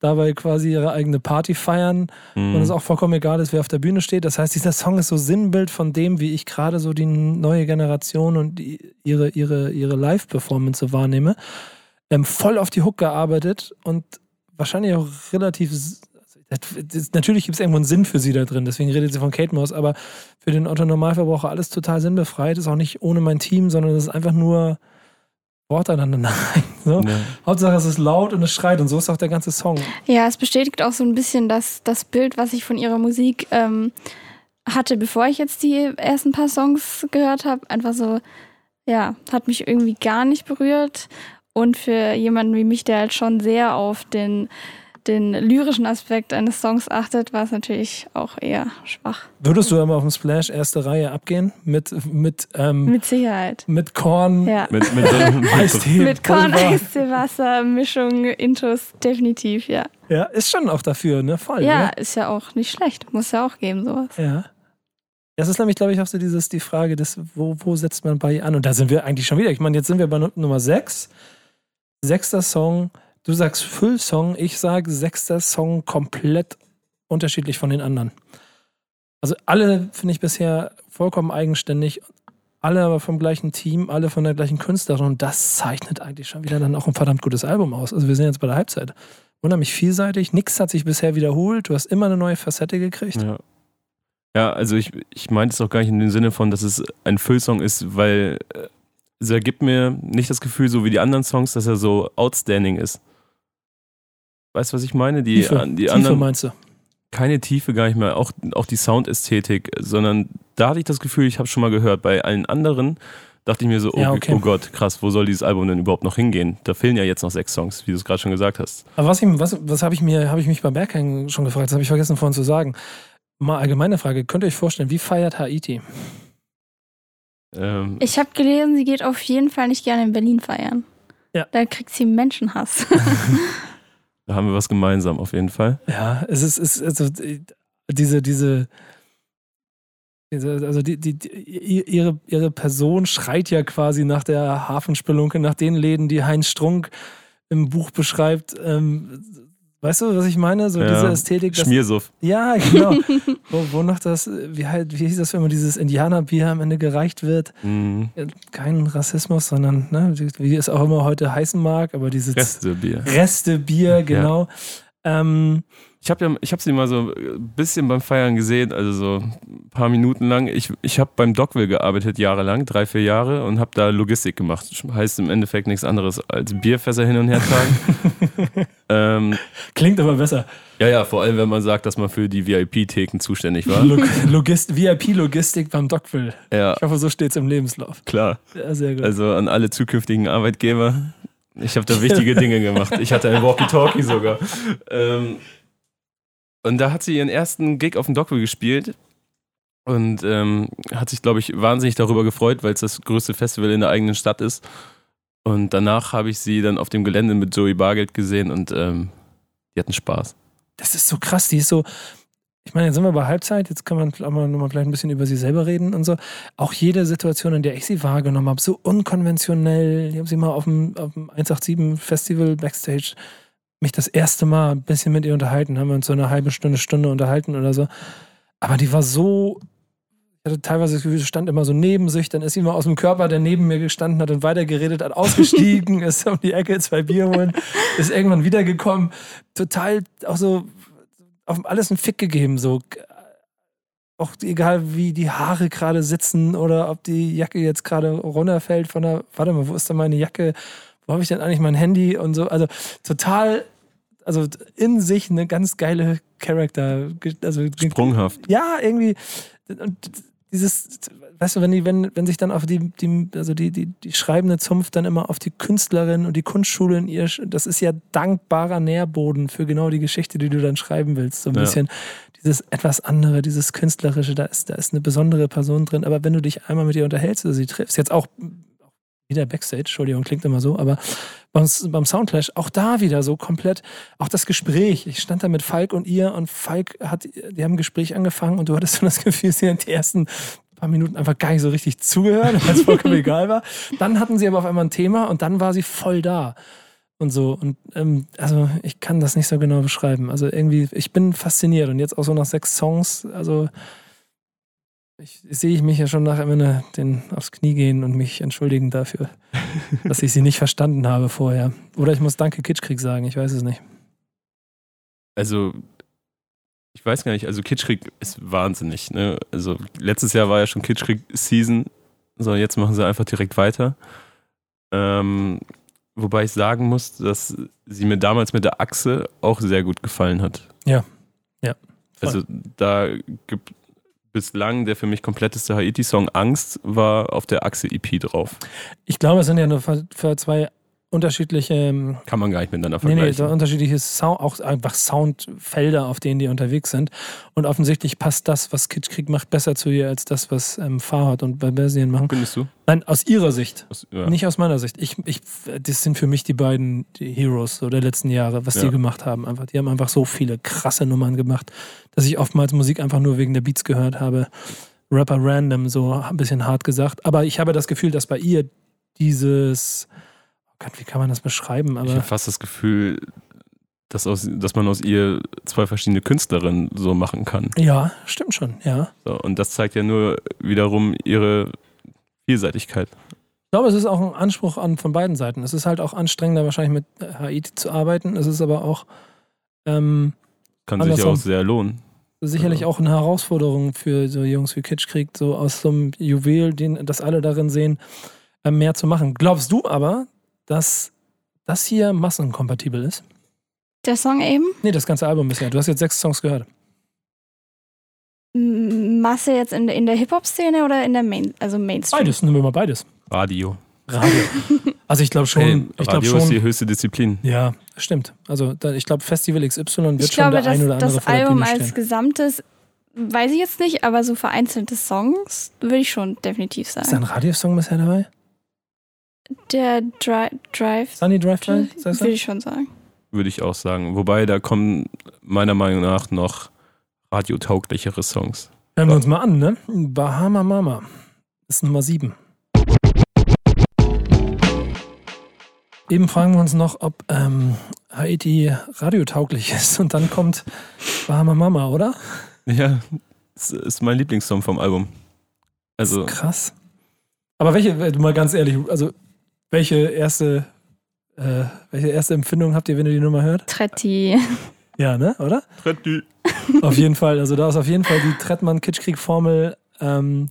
dabei quasi ihre eigene Party feiern Hm. und es auch vollkommen egal ist, wer auf der Bühne steht. Das heißt, dieser Song ist so Sinnbild von dem, wie ich gerade so die neue Generation und ihre, ihre, ihre Live-Performance wahrnehme. Ähm, voll auf die Hook gearbeitet und wahrscheinlich auch relativ. das- Natürlich gibt es irgendwo einen Sinn für sie da drin, deswegen redet sie von Kate Moss, aber für den Otto-Normalverbraucher alles total sinnbefreit. Ist auch nicht ohne mein Team, sondern es ist einfach nur Worte aneinander rein. So. Ja. Hauptsache es ist laut und es schreit und so ist auch der ganze Song. Ja, es bestätigt auch so ein bisschen das, das Bild, was ich von ihrer Musik ähm, hatte, bevor ich jetzt die ersten paar Songs gehört habe. Einfach so, ja, hat mich irgendwie gar nicht berührt. Und für jemanden wie mich, der halt schon sehr auf den, den lyrischen Aspekt eines Songs achtet, war es natürlich auch eher schwach. Würdest du aber auf dem Splash erste Reihe abgehen? Mit, mit, ähm, Mit Sicherheit. mit Korn, Ja. Mit, mit, mit, Eistee, Mit Korn? Eistee, Wasser, Mischung, Intus, definitiv, ja. Ja, ist schon auch dafür, ne? Voll. Ja, Ne? ist ja auch nicht schlecht. Muss ja auch geben, sowas. Ja. Das ist nämlich, glaube ich, auch so dieses, die Frage, des, wo, wo setzt man bei ihr an? Und da sind wir eigentlich schon wieder. Ich meine, jetzt sind wir bei Nu- Nummer 6. Sechster Song. Du sagst Füllsong, ich sage sechster Song komplett unterschiedlich von den anderen. Also alle finde ich bisher vollkommen eigenständig, alle aber vom gleichen Team, alle von der gleichen Künstlerin und das zeichnet eigentlich schon wieder dann auch ein verdammt gutes Album aus. Also wir sind jetzt bei der Halbzeit. Unheimlich vielseitig, nichts hat sich bisher wiederholt, du hast immer eine neue Facette gekriegt. Ja. Ja, also ich, ich meinte es auch gar nicht in dem Sinne von, dass es ein Füllsong ist, weil äh, es ergibt mir nicht das Gefühl, so wie die anderen Songs, dass er so outstanding ist. Weißt du, was ich meine? Die, Tiefe, die Tiefe anderen, meinst du? keine Tiefe gar nicht mehr, auch, auch die Soundästhetik, sondern da hatte ich das Gefühl, ich habe schon mal gehört. Bei allen anderen dachte ich mir so, oh, Ja, okay. oh Gott, krass, wo soll dieses Album denn überhaupt noch hingehen? Da fehlen ja jetzt noch sechs Songs, wie du es gerade schon gesagt hast. Aber was, ich, was, was habe ich mir, habe ich mich bei Berghang schon gefragt, das habe ich vergessen vorhin zu sagen. Mal allgemeine Frage, könnt ihr euch vorstellen, wie feiert Haiti? Ähm, Ich habe gelesen, sie geht auf jeden Fall nicht gerne in Berlin feiern. Ja. Da kriegt sie Menschenhass. da haben wir was gemeinsam auf jeden Fall. Ja, es ist, es ist also diese, diese, diese also die, die, die, ihre, ihre Person schreit ja quasi nach der Hafenspelunke, nach den Läden, die Heinz Strunk im Buch beschreibt. Ähm, weißt du, was ich meine? So Ja. diese Ästhetik. dass- Schmiersuff. Ja, genau. wo, wo noch das, wie halt, wie hieß das, wenn man dieses Indianerbier am Ende gereicht wird? Mhm. Kein Rassismus, sondern, ne, wie es auch immer heute heißen mag, aber dieses Restebier. Restebier, genau. Ähm, Ich habe ja, ich habe sie mal so ein bisschen beim Feiern gesehen, also so paar Minuten lang. Ich, ich habe beim Dockville gearbeitet jahrelang, drei, vier Jahre und habe da Logistik gemacht. Heißt im Endeffekt nichts anderes als Bierfässer hin und her tragen. ähm, klingt aber besser. ja, ja, vor allem wenn man sagt, dass man für die VIP-Theken zuständig war. Log Logist VIP-Logistik beim Dockville. Ja, Ich hoffe, so steht es im Lebenslauf. klar. Ja, sehr gut. Also an alle zukünftigen Arbeitgeber. Ich habe da wichtige Dinge gemacht. Ich hatte ein Walkie-Talkie sogar. Ähm, und da hat sie ihren ersten Gig auf dem Dockville gespielt und ähm, hat sich, glaube ich, wahnsinnig darüber gefreut, weil es das größte Festival in der eigenen Stadt ist. Und danach habe ich sie dann auf dem Gelände mit Joey Bargeld gesehen und ähm, die hatten Spaß. das ist so krass. Die ist so. Ich meine, jetzt sind wir bei Halbzeit. Jetzt kann man auch mal, noch mal vielleicht ein bisschen über sie selber reden und so. Auch jede Situation, in der ich sie wahrgenommen habe, so unkonventionell. Ich habe sie mal auf dem, auf dem 187 Festival Backstage mich das erste Mal ein bisschen mit ihr unterhalten. Haben wir uns so eine halbe Stunde, Stunde unterhalten oder so. Aber die war so. Hatte teilweise das Gefühl, stand immer so neben sich. Dann ist mal aus dem Körper, der neben mir gestanden hat und weitergeredet hat, ausgestiegen, ist um die Ecke zwei Bier holen, ist irgendwann wiedergekommen. Total auch so auf alles einen Fick gegeben, so auch egal wie die Haare gerade sitzen oder ob die Jacke jetzt gerade runterfällt von der, warte mal, wo ist denn meine Jacke? Wo habe ich denn eigentlich mein Handy und so? Also total, also in sich eine ganz geile Charakter, also Sprunghaft. ja, irgendwie. Und dieses, weißt du, wenn die, wenn, wenn sich dann auf die, die, also die, die, die schreibende Zunft dann immer auf die Künstlerin und die Kunstschule in ihr, das ist ja dankbarer Nährboden für genau die Geschichte, die du dann schreiben willst. So ein Ja. bisschen dieses etwas andere, dieses Künstlerische, da ist, da ist eine besondere Person drin. Aber wenn du dich einmal mit ihr unterhältst oder sie triffst, jetzt auch wieder Backstage, Entschuldigung, klingt immer so, aber beim, beim Soundclash, auch da wieder so komplett, auch das Gespräch. Ich stand da mit Falk und ihr und Falk hat, die haben ein Gespräch angefangen und du hattest so das Gefühl, sie hat die ersten paar Minuten einfach gar nicht so richtig zugehört, weil es vollkommen egal war. Dann hatten sie aber auf einmal ein Thema und dann war sie voll da. Und so. Und ähm, also ich kann das nicht so genau beschreiben. Also irgendwie, ich bin fasziniert und jetzt auch so nach sechs Songs, also ich, sehe ich mich ja schon nach Ende den aufs Knie gehen und mich entschuldigen dafür, dass ich sie nicht verstanden habe vorher. Oder ich muss Danke Kitschkrieg sagen, ich weiß es nicht. Also, ich weiß gar nicht, also Kitschkrieg ist wahnsinnig. Ne? Also, letztes Jahr war ja schon Kitschkrieg-Season. So, jetzt machen sie einfach direkt weiter. Ähm, wobei ich sagen muss, dass sie mir damals mit der Achse auch sehr gut gefallen hat. Ja. Ja. Voll. Also, da gibt bislang der für mich kompletteste Haiti-Song Angst war auf der Achse EP drauf. Ich glaube, es sind ja nur für, zwei unterschiedliche ähm, Kann man gar nicht miteinander Nee, nee, vergleichen. so unterschiedliche Sound, auch einfach Soundfelder, auf denen die unterwegs sind. Und offensichtlich passt das, was Kitschkrieg macht, besser zu ihr als das, was ähm, Farhad und Barbarian machen. Findest du? Nein, aus ihrer Sicht. Das, ja. Nicht aus meiner Sicht. Ich, ich, das sind für mich die beiden die Heroes so der letzten Jahre, was die Ja. gemacht haben. Einfach. Die haben einfach so viele krasse Nummern gemacht, dass ich oftmals Musik einfach nur wegen der Beats gehört habe. Rapper random, so ein bisschen hart gesagt. Aber ich habe das Gefühl, dass bei ihr dieses, Gott, wie kann man das beschreiben? ich Aber habe fast das Gefühl, dass, aus, dass man aus ihr zwei verschiedene Künstlerinnen so machen kann. ja, stimmt schon, ja. So, und das zeigt ja nur wiederum ihre Vielseitigkeit. Ich glaube, es ist auch ein Anspruch an, von beiden Seiten. Es ist halt auch anstrengender, wahrscheinlich mit Haiti zu arbeiten. Es ist aber auch ähm, Kann sich ja auch sehr lohnen. sicherlich Ja. auch eine Herausforderung für so Jungs wie Kitschkrieg, so aus so einem Juwel, den, das alle darin sehen, äh, mehr zu machen. Glaubst du aber, dass das hier massenkompatibel ist? Der Song eben, Nee, das ganze Album bisher. Du hast jetzt sechs Songs gehört. Masse jetzt in, der- in der Hip-Hop-Szene oder in der Main, also Mainstream? Beides, nehmen wir mal beides. Radio. Radio. Also ich glaube schon, Hey, ich glaube Radio ist schon. die höchste Disziplin. Ja, stimmt. Also da, ich glaube, Festival XY wird Ich schon glaube, der ein oder andere das vor Album als. Gesamtes, weiß ich jetzt nicht, aber so vereinzelte Songs würde ich schon definitiv Ist da sagen. ein Radiosong bisher dabei? Der Dri Drive Sunny Drive sagst würde ich schon sagen. würde ich auch sagen. Wobei, da kommen meiner Meinung nach noch radiotauglichere Songs. Hören wir uns mal an, ne? Bahama Mama ist Nummer 7. Eben fragen wir uns noch, ob ähm, Haiti radiotauglich ist und dann kommt Bahama Mama, oder? Ja, das ist mein Lieblingssong vom Album. Also, Krass. Aber welche, mal ganz ehrlich, also welche erste, äh, welche erste Empfindung habt ihr, wenn ihr die Nummer hört? Tretti. Ja, ne? Oder? Tretti. Auf jeden Fall. Also da ist auf jeden Fall die Trettmann-Kitschkrieg-Formel ähm,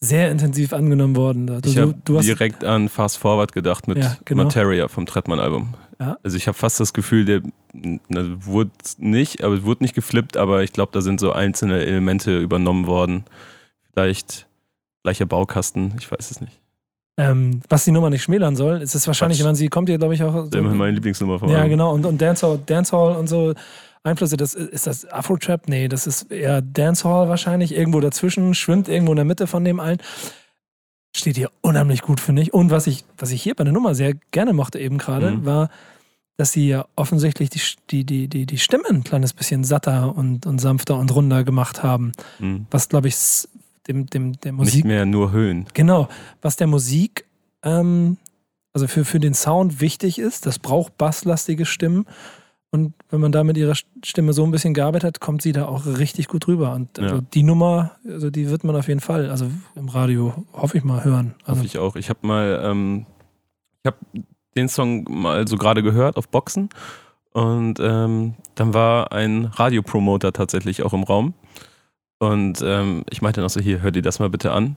sehr intensiv angenommen worden. Du, ich habe direkt an Fast Forward gedacht mit Ja, genau. Materia vom Trettmann-Album. Ja. Also ich habe fast das Gefühl, der na, wurde nicht, aber wurde nicht geflippt, aber ich glaube, da sind so einzelne Elemente übernommen worden. Vielleicht gleicher Baukasten, ich weiß es nicht. Ähm, was die Nummer nicht schmälern soll, ist es wahrscheinlich, wenn sie kommt, ja, glaube ich, auch. Ist immerhin meine Lieblingsnummer vom ja, genau. Und, und Dancehall, Dancehall und so Einflüsse, das, ist das Afro-Trap? Nee, das ist eher Dancehall wahrscheinlich. Irgendwo dazwischen, schwimmt irgendwo in der Mitte von dem allen. Steht hier unheimlich gut, finde ich. Und was ich, was ich hier bei der Nummer sehr gerne mochte eben gerade, Mhm. war, dass sie ja offensichtlich die, die, die, die, die Stimme ein kleines bisschen satter und, und sanfter und runder gemacht haben. Mhm. Was, glaube ich, dem, dem, der Nicht Musik mehr nur Höhen. Genau, was der Musik, ähm, also für, für den Sound wichtig ist, das braucht basslastige Stimmen. Und wenn man da mit ihrer Stimme so ein bisschen gearbeitet hat, kommt sie da auch richtig gut rüber. Und also Ja. die Nummer, also die wird man auf jeden Fall, also im Radio, hoffe ich mal, hören. Also, Hoffe ich auch. Ich habe mal, ähm, ich habe den Song mal so gerade gehört auf Boxen und ähm, dann war ein Radiopromoter tatsächlich auch im Raum und ähm, ich meinte noch so, hier, hör dir das mal bitte an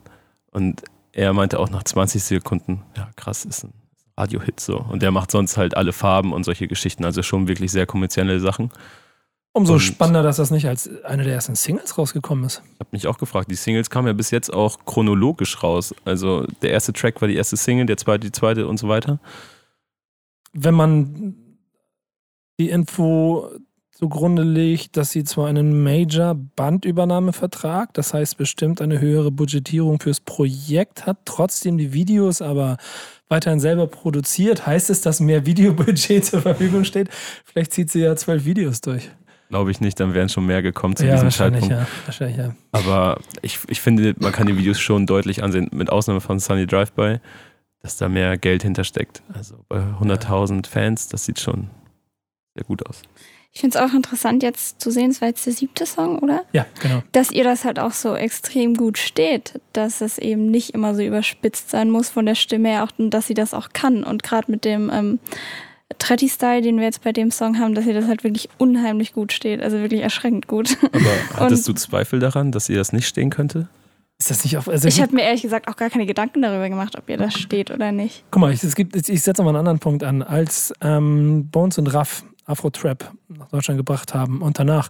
und er meinte auch nach 20 Sekunden, ja krass, ist ein Radio-Hit so und der macht sonst halt alle Farben und solche Geschichten, also schon wirklich sehr kommerzielle Sachen. umso und- spannender, dass das nicht als eine der ersten Singles rausgekommen ist. Ich habe mich auch gefragt, die Singles kamen ja bis jetzt auch chronologisch raus. Also der erste Track war die erste Single, der zweite die zweite und so weiter. Wenn man die Info zugrunde legt, dass sie zwar einen Major-Bandübernahmevertrag, das heißt bestimmt eine höhere Budgetierung fürs Projekt hat, trotzdem die Videos aber weiterhin selber produziert, heißt es, dass mehr Videobudget zur Verfügung steht. Vielleicht zieht sie ja zwölf Videos durch. Glaube ich nicht, dann wären schon mehr gekommen zu ja, diesem wahrscheinlich, Zeitpunkt. ja, wahrscheinlich, ja. Aber ich, ich finde, man kann die Videos schon deutlich ansehen, mit Ausnahme von Sunny Drive-By, dass da mehr Geld hintersteckt. Also bei 100.000 Fans, das sieht schon sehr gut aus. Ich finde es auch interessant jetzt zu sehen, es war jetzt der siebte Song, oder? Ja, genau. Dass ihr das halt auch so extrem gut steht, dass es eben nicht immer so überspitzt sein muss von der Stimme her auch, und dass sie das auch kann. Und gerade mit dem ähm, Tretti-Style, den wir jetzt bei dem Song haben, dass ihr das halt wirklich unheimlich gut steht. Also wirklich erschreckend gut. Aber hattest du Zweifel daran, dass ihr das nicht stehen könnte? Ist das nicht auf. Also Ich habe mir ehrlich gesagt auch gar keine Gedanken darüber gemacht, ob ihr das steht oder nicht. Guck mal, ich, es gibt, ich setze mal einen anderen Punkt an. Als ähm, Bones und Raff Afro-Trap nach Deutschland gebracht haben und danach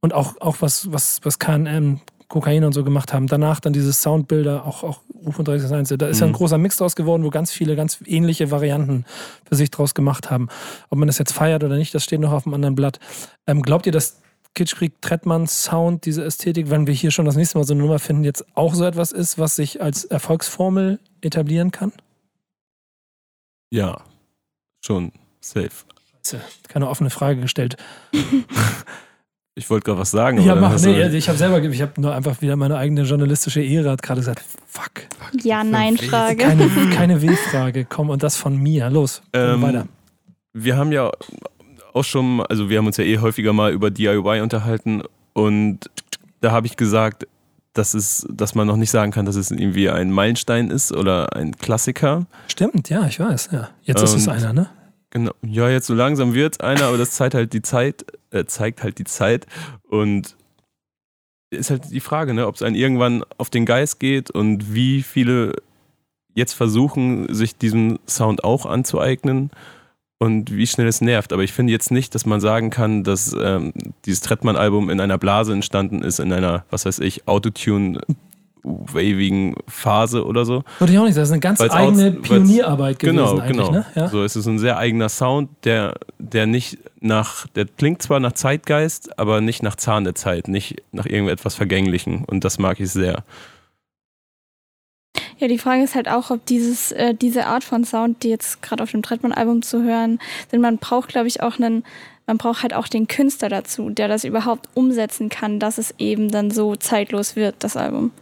und auch, auch was, was, was KM Kokain und so gemacht haben. Danach dann diese Soundbilder, auch, auch UFO 361. Da ist ja ein Mhm. großer Mix draus geworden, wo ganz viele ganz ähnliche Varianten für sich draus gemacht haben. Ob man das jetzt feiert oder nicht, das steht noch auf dem anderen Blatt. Ähm, glaubt ihr, dass Kitschkrieg, Trettmann, Sound, diese Ästhetik, wenn wir hier schon das nächste Mal so eine Nummer finden, jetzt auch so etwas ist, was sich als Erfolgsformel etablieren kann? Ja, schon safe. Keine offene Frage gestellt. Ich wollte gerade was sagen. Ja, mach, du- nee, ich habe selber, ich habe nur einfach wieder meine eigene journalistische Ehre, hat gerade gesagt, fuck, Ja-Nein-Frage. keine, keine W-Frage, komm, und das von mir. Los, Ähm, weiter. wir haben ja auch schon, also wir haben uns ja eh häufiger mal über DIY unterhalten und da habe ich gesagt, dass, es, dass man noch nicht sagen kann, dass es irgendwie ein Meilenstein ist oder ein Klassiker. Stimmt, ja, ich weiß, ja. Jetzt ist es Und- einer, ne? Genau. Ja, jetzt so langsam wird einer, aber das zeigt halt die Zeit, äh, zeigt halt die Zeit und ist halt die Frage, ne, ob es einen irgendwann auf den Geist geht und wie viele jetzt versuchen, sich diesen Sound auch anzueignen und wie schnell es nervt. Aber ich finde jetzt nicht, dass man sagen kann, dass ähm, dieses Trettmann-Album in einer Blase entstanden ist, in einer, was weiß ich, Autotune-wavigen Phase oder so. Würde ich auch nicht sagen, das ist eine ganz Weil's eigene aus- Pionierarbeit gewesen Genau, eigentlich, genau. ne? Ja? So, es ist ein sehr eigener Sound, der, der nicht nach, der klingt zwar nach Zeitgeist, aber nicht nach Zahn der Zeit, nicht nach irgendetwas Vergänglichen. Und das mag ich sehr. Ja, die Frage ist halt auch, ob dieses, äh, diese Art von Sound, die jetzt gerade auf dem Trettmann-Album zu hören sind, man braucht, glaube ich, auch einen, man braucht halt auch den Künstler dazu, der das überhaupt umsetzen kann, dass es eben dann so zeitlos wird, das Album.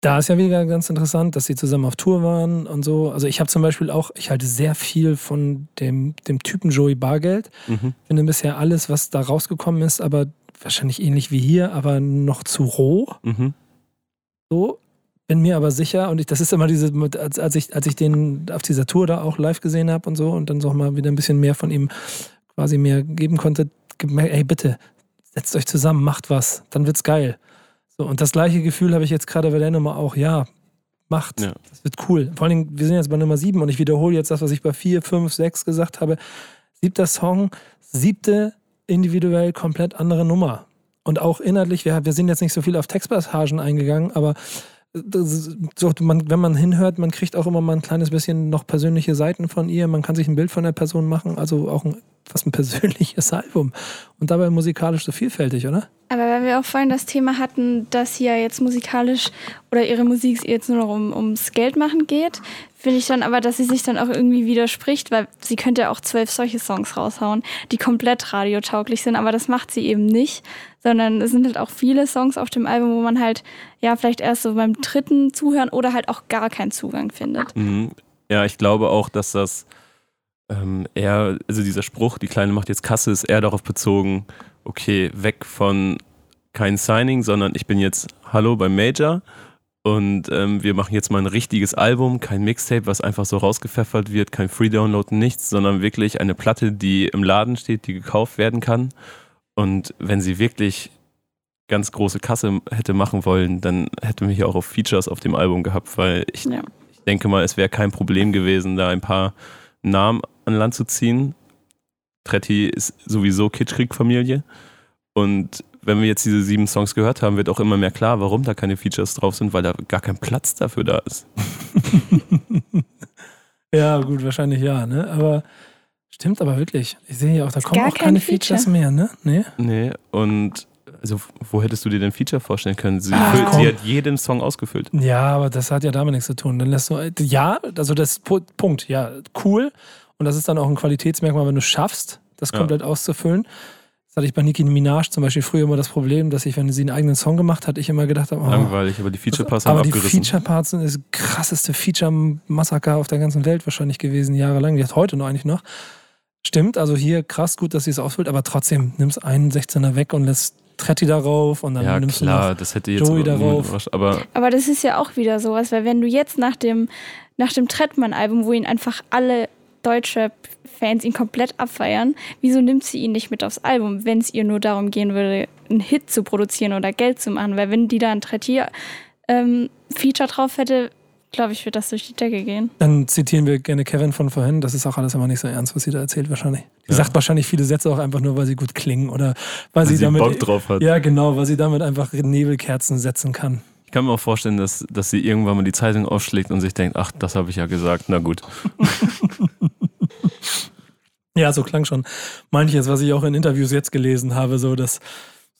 Da ist ja wieder ganz interessant, dass sie zusammen auf Tour waren und so. Also ich habe zum Beispiel auch, ich halte sehr viel von dem, dem Typen Joey Bargeld. Mhm. Finde bisher alles, was da rausgekommen ist, aber wahrscheinlich ähnlich wie hier, aber noch zu roh. Mhm. So. Bin mir aber sicher, und ich, das ist immer diese, als, als, ich, als ich den auf dieser Tour da auch live gesehen habe und so und dann so mal wieder ein bisschen mehr von ihm quasi mehr geben konnte, gemerkt, ey, bitte, setzt euch zusammen, macht was, dann wird's geil. So, und das gleiche Gefühl habe ich jetzt gerade bei der Nummer auch, ja, macht, Ja. das wird cool. Vor allen Dingen, wir sind jetzt bei Nummer sieben und ich wiederhole jetzt das, was ich bei vier, fünf, sechs gesagt habe. Siebter Song, siebte individuell komplett andere Nummer. Und auch inhaltlich, wir, wir sind jetzt nicht so viel auf Textpassagen eingegangen, aber so, man, wenn man hinhört, man kriegt auch immer mal ein kleines bisschen noch persönliche Seiten von ihr. Man kann sich ein Bild von der Person machen, also auch ein, fast ein persönliches Album. Und dabei musikalisch so vielfältig, oder? Aber weil wir auch vorhin das Thema hatten, dass sie ja jetzt musikalisch oder ihre Musik jetzt nur noch um, ums Geld machen geht, finde ich dann aber, dass sie sich dann auch irgendwie widerspricht, weil sie könnte ja auch zwölf solche Songs raushauen, die komplett radiotauglich sind, aber das macht sie eben nicht, sondern es sind halt auch viele Songs auf dem Album, wo man halt ja vielleicht erst so beim dritten Zuhören oder halt auch gar keinen Zugang findet. Mhm. Ja, ich glaube auch, dass das ähm, eher, also dieser Spruch, die Kleine macht jetzt Kasse, ist eher darauf bezogen, okay, weg von kein Signing, sondern ich bin jetzt Hallo beim Major und ähm, wir machen jetzt mal ein richtiges Album, kein Mixtape, was einfach so rausgepfeffert wird, kein Free-Download, nichts, sondern wirklich eine Platte, die im Laden steht, die gekauft werden kann. Und wenn sie wirklich ganz große Kasse hätte machen wollen, dann hätten wir hier auch auf Features auf dem Album gehabt, weil ich Ja. ich denke mal, es wäre kein Problem gewesen, da ein paar Namen an Land zu ziehen. Tretti ist sowieso Kitschkrieg-Familie. Und wenn wir jetzt diese sieben Songs gehört haben, wird auch immer mehr klar, warum da keine Features drauf sind, weil da gar kein Platz dafür da ist. ja, gut, wahrscheinlich ja, ne? Aber stimmt aber wirklich. Ich sehe hier auch, da kommen auch kein keine Feature. Features mehr, ne? Nee. Nee, und also wo hättest du dir denn Feature vorstellen können? Sie, Ah, füllt, sie hat jeden Song ausgefüllt. Ja, aber das hat ja damit nichts zu tun. Dann lässt du, ja, also das Pu- Punkt, ja, cool. Und das ist dann auch ein Qualitätsmerkmal, wenn du es schaffst, das Ja. komplett auszufüllen. Das hatte ich bei Nicki Minaj zum Beispiel früher immer das Problem, dass ich, wenn sie einen eigenen Song gemacht hat, ich immer gedacht habe, oh, Langweilig, aber die Feature-Parts haben aber die abgerissen. Feature-Parts sind das krasseste Feature-Massaker auf der ganzen Welt wahrscheinlich gewesen, jahrelang. Die hat heute noch eigentlich noch. Stimmt, also hier krass gut, dass sie es ausfüllt, aber trotzdem nimmst einen 16er weg und lässt Tretti darauf und dann ja, nimmst klar, du noch das hätte jetzt Joey darauf. aber Aber das ist ja auch wieder sowas, weil wenn du jetzt nach dem, nach dem Trettmann-Album, wo ihn einfach alle Deutschrap-Fans ihn komplett abfeiern, wieso nimmt sie ihn nicht mit aufs Album, wenn es ihr nur darum gehen würde, einen Hit zu produzieren oder Geld zu machen? Weil wenn die da ein Tretti-Feature drauf hätte, glaube ich, wird das durch die Decke gehen. Dann zitieren wir gerne Kevin von vorhin. Das ist auch alles immer nicht so ernst, was sie da erzählt, wahrscheinlich. Die Ja. sagt wahrscheinlich viele Sätze auch einfach nur, weil sie gut klingen oder weil, Weil sie sie damit. Bock drauf hat. Ja, genau, weil sie damit einfach Nebelkerzen setzen kann. Ich kann mir auch vorstellen, dass, dass sie irgendwann mal die Zeitung aufschlägt und sich denkt, ach, das habe ich ja gesagt, na gut. Ja, so klang schon manches, was ich auch in Interviews jetzt gelesen habe, so dass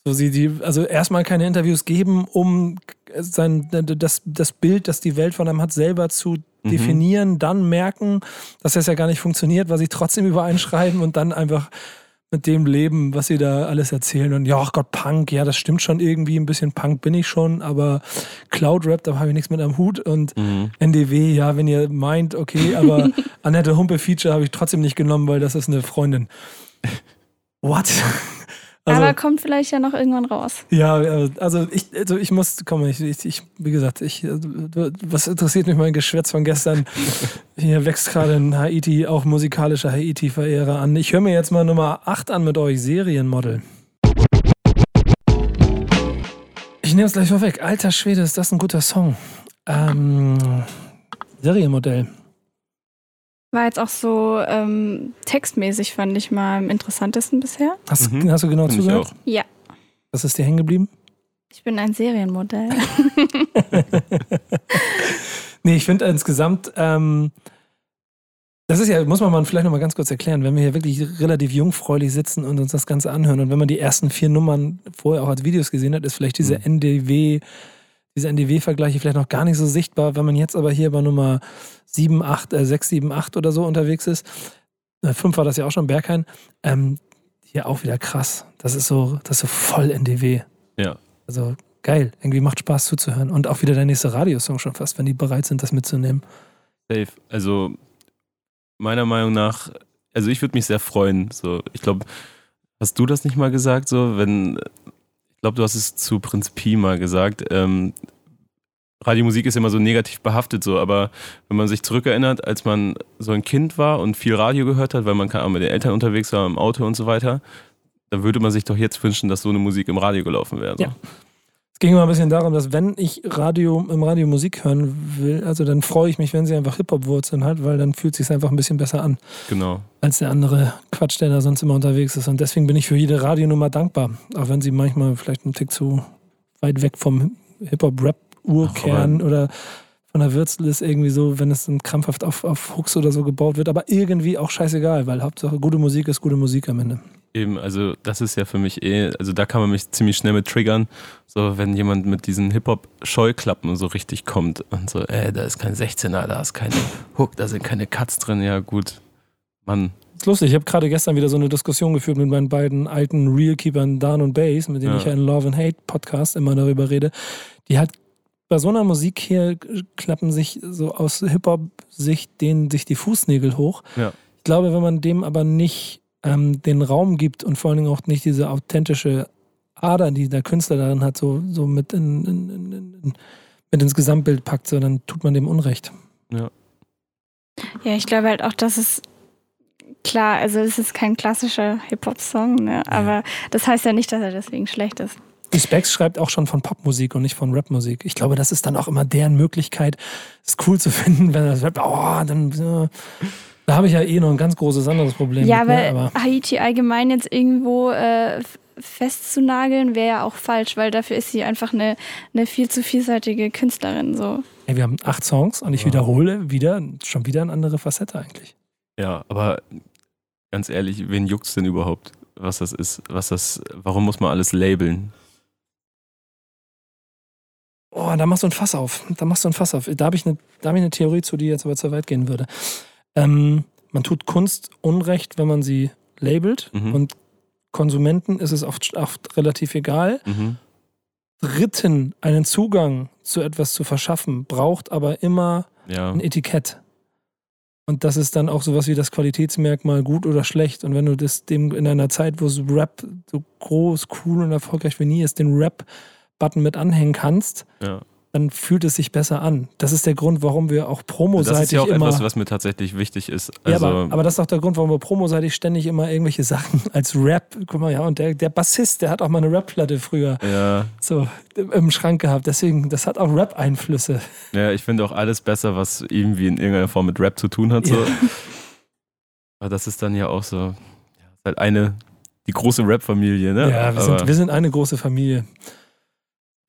so sie die, also erstmal keine Interviews geben, um sein, das, das Bild, das die Welt von einem hat, selber zu Mhm. definieren, dann merken, dass das ja gar nicht funktioniert, weil sie trotzdem übereinschreiben und dann einfach mit dem leben, was sie da alles erzählen. Und ja, ach Gott, Punk, ja, das stimmt schon irgendwie, ein bisschen Punk bin ich schon, aber Cloud Rap, da habe ich nichts mit am Hut und Mhm. NDW, ja, wenn ihr meint, okay, aber Annette Humpe Feature habe ich trotzdem nicht genommen, weil das ist eine Freundin. What? Also, Aber kommt vielleicht ja noch irgendwann raus. ja, äh, also ich, also ich muss, komm, ich, ich, ich wie gesagt, ich, äh, was interessiert mich mein Geschwätz von gestern? Hier wächst gerade ein Haiti, auch musikalischer Haiti-Verehrer an. Ich höre mir jetzt mal Nummer 8 an mit euch, Serienmodel. Ich nehme es gleich vorweg. Alter Schwede, ist das ein guter Song. Ähm, Serienmodell. War jetzt auch so ähm, textmäßig, fand ich mal am interessantesten bisher. Hast, Mhm. hast du genau Find zugehört? Ja. Was ist dir hängen geblieben? Ich bin ein Serienmodell. Nee, ich finde insgesamt, ähm, das ist ja, muss man mal vielleicht nochmal ganz kurz erklären, wenn wir hier wirklich relativ jungfräulich sitzen und uns das Ganze anhören und wenn man die ersten vier Nummern vorher auch als Videos gesehen hat, ist vielleicht diese Mhm. NDW, diese NDW-Vergleiche vielleicht noch gar nicht so sichtbar. Wenn man jetzt aber hier bei Nummer 7, 8, äh, 6, 7, 8 oder so unterwegs ist, äh, 5 war das ja auch schon, Berghain, ähm, hier auch wieder krass. Das ist so, das ist so voll NDW. Ja. Also geil, irgendwie macht Spaß zuzuhören. Und auch wieder der nächste Radiosong schon fast, wenn die bereit sind, das mitzunehmen. Safe. Also meiner Meinung nach, also ich würde mich sehr freuen. So, ich glaube, hast du das nicht mal gesagt? So, wenn, glaube, du hast es zu Prinz Pi mal gesagt. Ähm, Radiomusik ist immer so negativ behaftet, so, aber wenn man sich zurückerinnert, als man so ein Kind war und viel Radio gehört hat, weil man auch mit den Eltern unterwegs war, im Auto und so weiter, dann würde man sich doch jetzt wünschen, dass so eine Musik im Radio gelaufen wäre. So. Ja. Es ging immer ein bisschen darum, dass wenn ich Radio im Radio Musik hören will, also dann freue ich mich, wenn sie einfach Hip-Hop-Wurzeln hat, weil dann fühlt es sich einfach ein bisschen besser an, Genau. als der andere Quatsch, der da sonst immer unterwegs ist. Und deswegen bin ich für jede Radionummer dankbar, auch wenn sie manchmal vielleicht einen Tick zu weit weg vom Hip-Hop-Rap-Urkern oder von der Würzel ist irgendwie so, wenn es dann krampfhaft auf, auf Hooks oder so gebaut wird, aber irgendwie auch scheißegal, weil Hauptsache gute Musik ist gute Musik am Ende. Eben, also das ist ja für mich eh, also da kann man mich ziemlich schnell mit triggern, so wenn jemand mit diesen Hip-Hop-Scheuklappen so richtig kommt und so, ey, da ist kein 16er, da ist keine Hook, da sind keine Cuts drin, ja gut, Mann, ist lustig, ich habe gerade gestern wieder so eine Diskussion geführt mit meinen beiden alten Realkeepern Dan und Bass, mit denen Ja. ich ja in Love and Hate Podcast immer darüber rede. Die halt bei so einer Musik hier klappen sich so aus Hip-Hop-Sicht denen sich die Fußnägel hoch. Ja. Ich glaube, wenn man dem aber nicht ähm, den Raum gibt und vor allen Dingen auch nicht diese authentische Ader, die der Künstler darin hat, so, so mit, in, in, in, in, mit ins Gesamtbild packt, so, dann tut man dem Unrecht. Ja, ich glaube halt auch, dass es klar, also es ist kein klassischer Hip-Hop-Song, ne? aber das heißt ja nicht, dass er deswegen schlecht ist. Die Specs schreibt auch schon von Popmusik und nicht von Rapmusik. Ich glaube, das ist dann auch immer deren Möglichkeit, es cool zu finden, wenn das Rap, oh, dann, äh, da habe ich ja eh noch ein ganz großes anderes Problem. ja, mit, aber, ne? aber Haiti allgemein jetzt irgendwo äh, festzunageln, wäre ja auch falsch, weil dafür ist sie einfach eine, eine viel zu vielseitige Künstlerin. So. ey, wir haben acht Songs und ich Ja. wiederhole wieder, schon wieder eine andere Facette eigentlich. ja, aber ganz ehrlich, wen juckt's denn überhaupt, was das ist, was das, warum muss man alles labeln? Oh, da machst du ein Fass auf. Da machst du ein Fass auf. Da habe ich, eine- da hab ich eine Theorie zu, die jetzt aber zu weit gehen würde. Ähm, man tut Kunst Unrecht, wenn man sie labelt Mhm. und Konsumenten ist es oft, oft relativ egal. Mhm. Dritten einen Zugang zu etwas zu verschaffen, braucht aber immer Ja, ein Etikett. Und das ist dann auch sowas wie das Qualitätsmerkmal gut oder schlecht. Und wenn du das dem in einer Zeit, wo so Rap so groß, cool und erfolgreich wie nie ist, den Rap-Button mit anhängen kannst, ja, dann fühlt es sich besser an. Das ist der Grund, warum wir auch Das promoseitig ist ja auch immer. etwas, was mir tatsächlich wichtig ist. ja, Also, aber, aber das ist auch der Grund, warum wir promoseitig ständig immer irgendwelche Sachen als Rap. Guck mal, ja, und der, der Bassist, der hat auch mal eine Rap-Platte früher ja, so im Schrank gehabt. Deswegen, das hat auch Rap-Einflüsse. ja, ich finde auch alles besser, was irgendwie in irgendeiner Form mit Rap zu tun hat. So. Ja. Aber das ist dann ja auch so, ja, halt eine, die große Rap-Familie, ne? Ja, wir aber, sind, wir sind eine große Familie.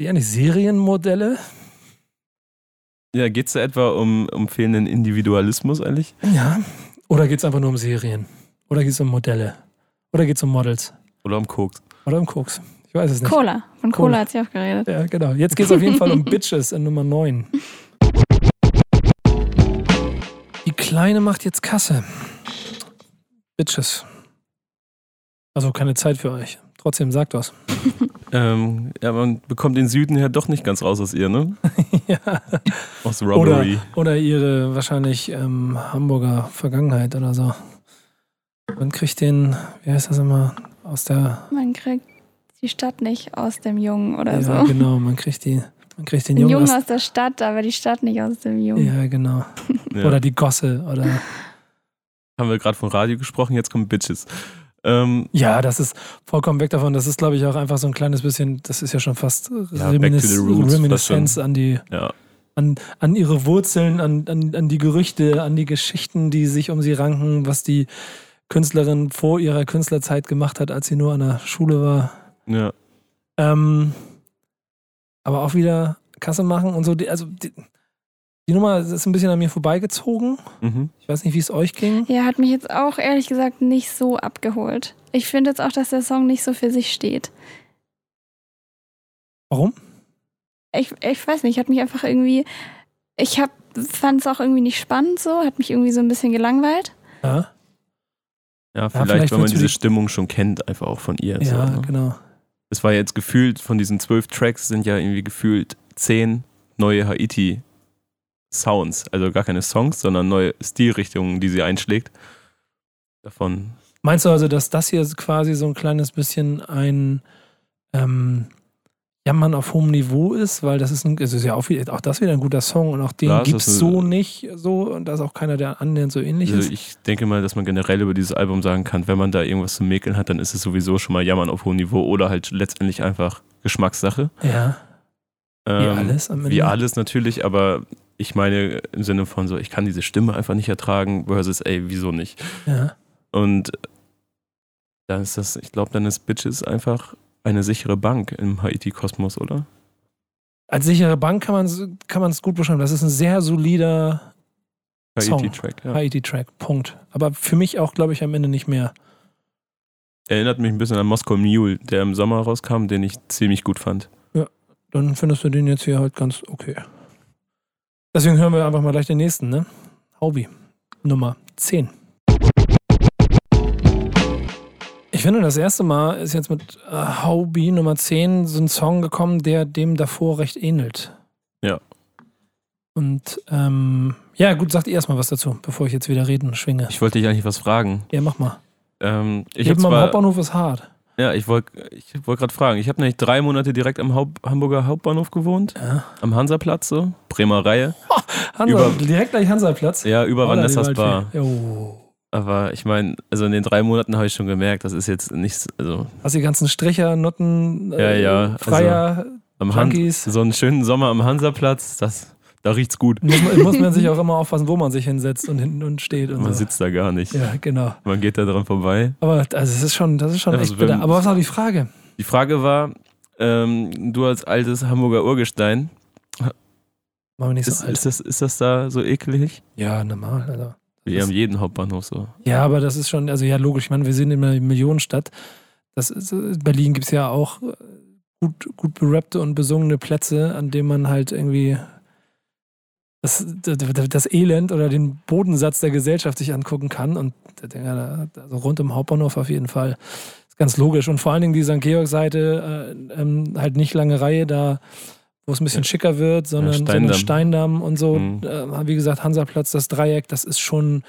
Die eigentlich Serienmodelle? ja, geht es da etwa um, um fehlenden Individualismus eigentlich? Ja. Oder geht es einfach nur um Serien? Oder geht es um Modelle? Oder geht es um Models? Oder um Koks? Oder um Koks? Ich weiß es nicht. Cola. Von Cola. Cola hat sie auch geredet. Ja, genau. Jetzt geht es auf jeden Fall um Bitches in Nummer 9. Die Kleine macht jetzt Kasse. Bitches. Also keine Zeit für euch. Trotzdem sagt was. Ähm, ja, man bekommt den Süden ja doch nicht ganz raus aus ihr, ne? ja. Aus Oder, Robbery. oder ihre wahrscheinlich ähm, Hamburger Vergangenheit oder so. Man kriegt den, wie heißt das immer, aus der. Man kriegt die Stadt nicht aus dem Jungen oder ja, so. genau, man kriegt die. Man kriegt den Den Jungen Jungen aus, aus der Stadt, aber die Stadt nicht aus dem Jungen. Ja, genau. Ja. Oder die Gosse. Oder. Haben wir gerade von Radio gesprochen, jetzt kommen Bitches. Ähm, Ja, das ist vollkommen weg davon. Das ist, glaube ich, auch einfach so ein kleines bisschen, das ist ja schon fast Ja, Reminis roots, Reminiszenz an die, ja. an, an ihre Wurzeln, an, an, an die Gerüchte, an die Geschichten, die sich um sie ranken, was die Künstlerin vor ihrer Künstlerzeit gemacht hat, als sie nur an der Schule war. ja. Ähm, aber auch wieder Kasse machen und so. Also die, die Nummer ist ein bisschen an mir vorbeigezogen. Mhm. Ich weiß nicht, wie es euch ging. Ja, hat mich jetzt auch ehrlich gesagt nicht so abgeholt. Ich finde jetzt auch, dass der Song nicht so für sich steht. Warum? Ich, ich weiß nicht, hat mich einfach irgendwie. Ich fand es auch irgendwie nicht spannend so, hat mich irgendwie so ein bisschen gelangweilt. Ja, Ja, vielleicht, vielleicht weil man diese die- Stimmung schon kennt, einfach auch von ihr. ja so, ne? genau. Es war jetzt gefühlt, von diesen zwölf Tracks sind ja irgendwie gefühlt zehn neue Haiti-Sounds. Also gar keine Songs, sondern neue Stilrichtungen, die sie einschlägt. Davon. Meinst du also, dass das hier quasi so ein kleines bisschen ein ähm, Jammern auf hohem Niveau ist? Weil das ist, ein, es ist ja auch, wieder, auch das wieder ein guter Song und auch den gibt es so nicht so und da ist auch keiner, der annähernd so ähnlich Also ist. ich denke mal, dass man generell über dieses Album sagen kann, wenn man da irgendwas zu mäkeln hat, dann ist es sowieso schon mal Jammern auf hohem Niveau oder halt letztendlich einfach Geschmackssache. Ja, wie Ähm, alles am Ende. Wie alles natürlich, aber ich meine im Sinne von so, ich kann diese Stimme einfach nicht ertragen, versus, ey, wieso nicht? Ja. Und dann ist das, ich glaube, dann ist Bitches einfach eine sichere Bank im Haiti-Kosmos, oder? Als sichere Bank kann man es kann man's gut beschreiben. Das ist ein sehr solider. Haiti-Track, ja. Haiti-Track. Punkt. Aber für mich auch, glaube ich, am Ende nicht mehr. Erinnert mich ein bisschen an Moscow Mule, der im Sommer rauskam, den ich ziemlich gut fand. Dann findest du den jetzt hier halt ganz okay. Deswegen hören wir einfach mal gleich den nächsten, ne? Hobby. Nummer 10. Ich finde, das erste Mal ist jetzt mit äh, Hobby Nummer 10 so ein Song gekommen, der dem davor recht ähnelt. Ja. Und ähm, ja, gut, sagt ihr erstmal was dazu, bevor ich jetzt wieder reden schwinge. Ich wollte dich eigentlich was fragen. Ja, mach mal. Ähm, ich habe Leben am Hauptbahnhof ist hart. Ja, ich wollte ich wollt gerade fragen. Ich habe nämlich drei Monate direkt am Haupt, Hamburger Hauptbahnhof gewohnt, Ja. am Hansaplatz, so, Bremer Reihe. Hansa, Über- direkt gleich Hansaplatz. Ja, über Vanessas Bar. Aber ich meine, also in den drei Monaten habe ich schon gemerkt, das ist jetzt nichts, also Hast die ganzen Stricher, Nutten, Ja, ja, also Freier, am Han Junkies. so einen schönen Sommer am Hansaplatz, das, da riecht's gut. muss, man, muss man sich auch immer aufpassen, wo man sich hinsetzt und hinten und steht und Man so. sitzt da gar nicht. Ja, genau. Man geht da dran vorbei. Aber also, das ist schon, das ist schon Also echt bitter. Aber was war die Frage? Die Frage war, ähm, du als altes Hamburger Urgestein, Machen wir nicht so ist, alt. ist, das, ist das da so eklig? ja, normal. Also. Wie Das- am jeden Hauptbahnhof so. Ja, aber das ist schon, also ja, logisch. Ich meine, wir sind in einer Millionenstadt. Das ist, äh, Berlin gibt es ja auch äh, gut, gut berappte und besungene Plätze, an denen man halt irgendwie das, das, das Elend oder den Bodensatz der Gesellschaft sich angucken kann. Und ja, also rund um Hauptbahnhof auf jeden Fall. Ist ganz logisch. Und vor allen Dingen die St. Georg-Seite, äh, ähm, halt nicht lange Reihe da, wo es ein bisschen Ja. schicker wird, sondern, sondern Steindamm. Steindamm und so. Mhm. Äh, wie gesagt, Hansaplatz, das Dreieck, das ist schon,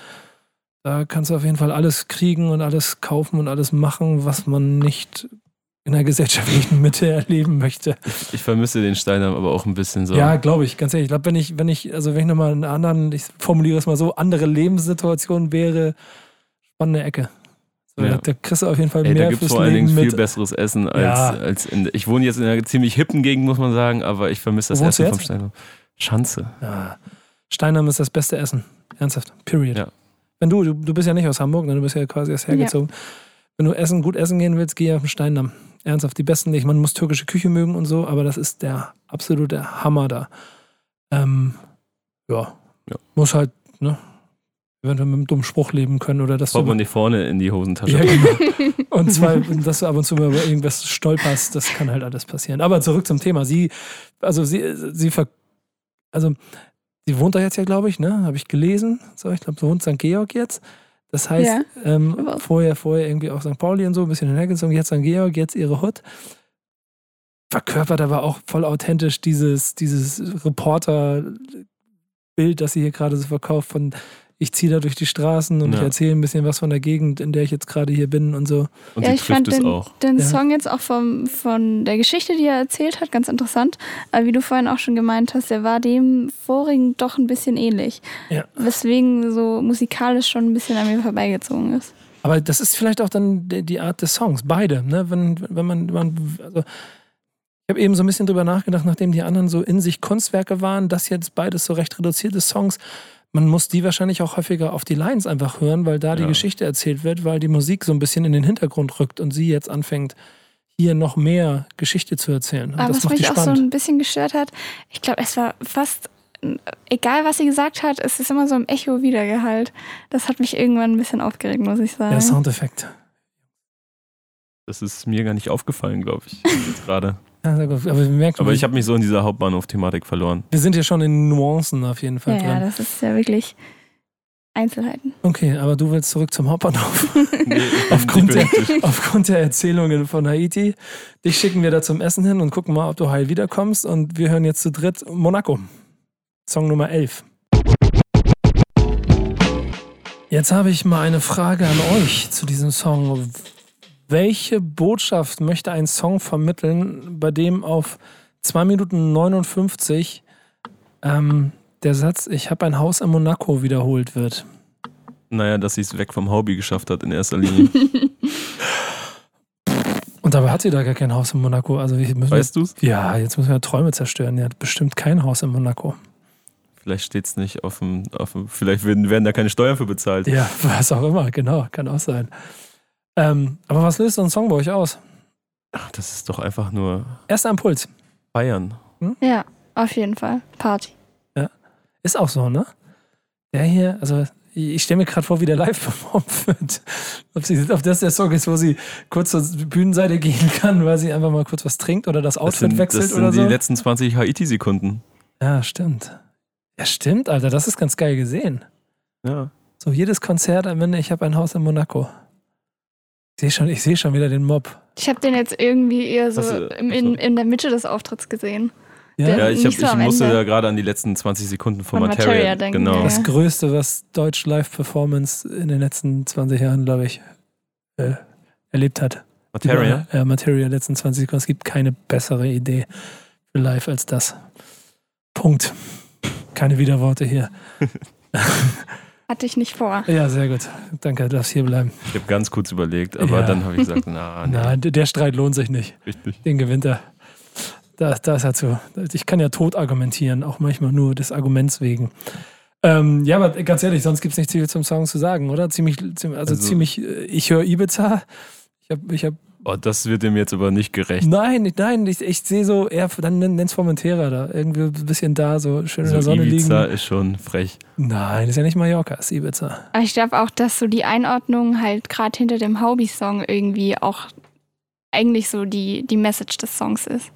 da kannst du auf jeden Fall alles kriegen und alles kaufen und alles machen, was man nicht in der gesellschaftlichen Mitte erleben möchte. Ich vermisse den Steinheim aber auch ein bisschen so. Ja, glaube ich, ganz ehrlich. Ich glaube, wenn ich, wenn ich, also wenn ich nochmal in einer anderen, ich formuliere es mal so, andere Lebenssituation wäre, spannende Ecke. So, Ja. da, da kriegst du auf jeden Fall Ey, da mehr gibt es fürs vor allen Leben Dingen viel besseres Essen als, Ja. als in. Ich wohne jetzt in einer ziemlich hippen Gegend, muss man sagen, aber ich vermisse das Essen vom? Steinheim. Schanze. Ja. Steinheim ist das beste Essen. Ernsthaft. Period. Ja. Wenn du, du, du bist ja nicht aus Hamburg, ne? du bist ja quasi erst hergezogen. Wenn du essen, gut essen gehen willst, geh auf den Steindamm. Ernsthaft, die besten nicht. Man muss türkische Küche mögen und so, aber das ist der absolute Hammer da. Ähm, ja. Ja. Muss halt, ne? Eventuell mit einem dummen Spruch leben können oder dass Kommt du. man nicht vorne in die Hosentasche. Ja, genau. Und zwei, dass du ab und zu mal über irgendwas stolperst, das kann halt alles passieren. Aber zurück zum Thema. Sie, also sie, sie ver, also sie wohnt da jetzt ja, glaube ich, ne? Habe ich gelesen. So, ich glaube, sie wohnt St. Georg jetzt. Das heißt, Ja, ähm, vorher, vorher irgendwie auf St. Pauli und so, ein bisschen hinhergezogen, jetzt St. Georg, jetzt ihre Hut. Verkörpert aber auch voll authentisch dieses, dieses Reporter-Bild, das sie hier gerade so verkauft von ich ziehe da durch die Straßen und ich Ja. erzähle ein bisschen was von der Gegend, in der ich jetzt gerade hier bin und so. Und ja, sie ich fand es den, auch. den Ja. Song jetzt auch vom, von der Geschichte, die er erzählt hat, ganz interessant. Aber wie du vorhin auch schon gemeint hast, der war dem vorigen doch ein bisschen ähnlich. Ja. Weswegen so musikalisch schon ein bisschen an mir vorbeigezogen ist. Aber das ist vielleicht auch dann die Art des Songs, beide. Ne? Wenn, wenn man, man also ich habe eben so ein bisschen drüber nachgedacht, nachdem die anderen so in sich Kunstwerke waren, das jetzt beides so recht reduzierte Songs. Man muss die wahrscheinlich auch häufiger auf die Lines einfach hören, weil da die Ja. Geschichte erzählt wird, weil die Musik so ein bisschen in den Hintergrund rückt und sie jetzt anfängt, hier noch mehr Geschichte zu erzählen. Und Aber das was macht die mich auch so ein bisschen gestört hat, ich glaube, es war fast, egal was sie gesagt hat, es ist immer so im Echo wiedergehalt. Das hat mich irgendwann ein bisschen aufgeregt, muss ich sagen. Der Soundeffekt. Das ist mir gar nicht aufgefallen, glaube ich. Gerade. Ja. Aber Aber ich habe mich so in dieser Hauptbahnhof-Thematik verloren. wir sind hier schon in Nuancen auf jeden Fall ja, ja, drin. das ist ja wirklich Einzelheiten. Okay, aber du willst zurück zum Hauptbahnhof. Nee, Aufgrund bin, Aufgrund der Erzählungen von Haiti. Dich schicken wir da zum Essen hin und gucken mal, ob du heil wiederkommst. Und wir hören jetzt zu dritt Monaco. Song Nummer 11. Jetzt habe ich mal eine Frage an euch zu diesem Song. Welche Botschaft möchte ein Song vermitteln, bei dem auf 2 Minuten 59 ähm, der Satz, ich habe ein Haus in Monaco wiederholt wird? naja, dass sie es weg vom Hobby geschafft hat in erster Linie. Und dabei hat sie da gar kein Haus in Monaco. Also Weißt du's? Ja, jetzt müssen wir Träume zerstören. Die hat bestimmt kein Haus in Monaco. Vielleicht steht es nicht auf dem, auf dem. Vielleicht werden, werden da keine Steuern für bezahlt. Ja, was auch immer, genau, kann auch sein. Ähm, aber was löst so ein Song bei euch aus? Ach, das ist doch einfach nur Erster Impuls. Feiern. Ja, auf jeden Fall. Party. Ist auch so, ne? Der hier, also ich stelle mir gerade vor, wie der live performt wird. Ob, sie, ob das der Song ist, wo sie kurz zur Bühnenseite gehen kann, weil sie einfach mal kurz was trinkt oder das Das Outfit sind, wechselt das sind oder die so. letzten 20 Haiti-Sekunden. Ja, stimmt. Ja, stimmt, Alter, das ist ganz geil gesehen. Ja. So jedes Konzert am Ende, ich habe ein Haus in Monaco. Ich sehe schon, ich sehe schon wieder den Mob. Ich habe den jetzt irgendwie eher so du- in, achso. in der Mitte des Auftritts gesehen. Ja, Ja, ich, hab, so ich musste Ende. da gerade an die letzten 20 Sekunden von, Von Materia, Materia denken, Genau. ja. das Größte, was Deutsch Live-Performance in den letzten 20 Jahren, glaube ich, äh, erlebt hat. Materia. Ja, Materia, letzten 20 Sekunden. Es gibt keine bessere Idee für Live als das. Punkt. Keine Widerworte hier. Hatte ich nicht vor. Ja, sehr gut. Danke, du darfst hier bleiben. Ich habe ganz kurz überlegt, aber Ja. dann habe ich gesagt, na, nee, Nein, der Streit lohnt sich nicht. richtig. Den gewinnt er. Da, da ist er zu. Ich kann ja tot argumentieren, auch manchmal nur des Arguments wegen. Ähm, ja, aber ganz ehrlich, sonst gibt es nicht viel zum Song zu sagen, oder? Ziemlich, ziemlich also, Also- ziemlich, äh, ich höre Ibiza. Ich habe, ich hab, Oh, das wird dem jetzt aber nicht gerecht. nein, nein, ich, ich sehe so eher, dann nenn- nenn's Formentera da. Irgendwie ein bisschen da, so schön in der Also Sonne Ibiza liegen. ist schon frech. Nein, ist ja nicht Mallorca, ist Ibiza. Aber ich glaube auch, dass so die Einordnung halt gerade hinter dem Hobby-Song irgendwie auch eigentlich so die, die Message des Songs ist.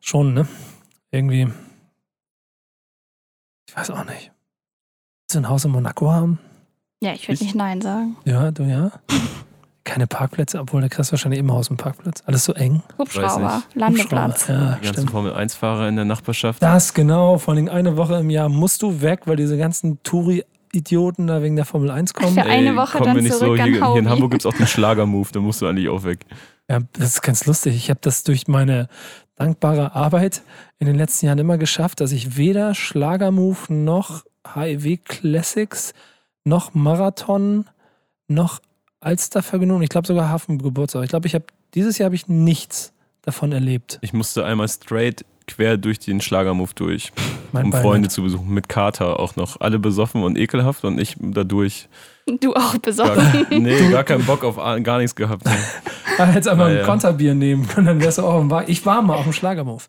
Schon, ne? Irgendwie. Ich weiß auch nicht. Willst du ein Haus in Monaco haben? Ja, ich würde Ich- nicht Nein sagen. Ja, du ja. Keine Parkplätze, obwohl da kriegst du wahrscheinlich immer Haus einen Parkplatz. Alles so eng. Hubschrauber. Landeplatz. Hubschrauber, Ja, Die ganzen stimmt. Formel-1-Fahrer in der Nachbarschaft. Das genau, vor allem eine Woche im Jahr musst du weg, weil diese ganzen Touri-Idioten da wegen der Formel 1 kommen. Für eine Woche kommen dann zurück so. an Hier, hier in. Hamburg gibt es auch den Schlager-Move, da musst du eigentlich auch weg. Ja, das ist ganz lustig. Ich habe das durch meine dankbare Arbeit in den letzten Jahren immer geschafft, dass ich weder Schlagermove noch HEW Classics noch Marathon noch Alstervergnügen, ich glaube sogar Hafengeburtstag. Ich glaube, ich habe dieses Jahr habe ich nichts davon erlebt. Ich musste einmal straight quer durch den Schlagermove durch, Mein um Beileid. Freunde zu besuchen. Mit Kater auch noch. Alle besoffen und ekelhaft und ich dadurch Du auch gar, besoffen. nee, gar keinen Bock auf gar nichts gehabt. Ah, hättest einfach Ja, ein ja. Konterbier nehmen können, dann wärst du auch im Wa- Ich war mal auf dem Schlagermove.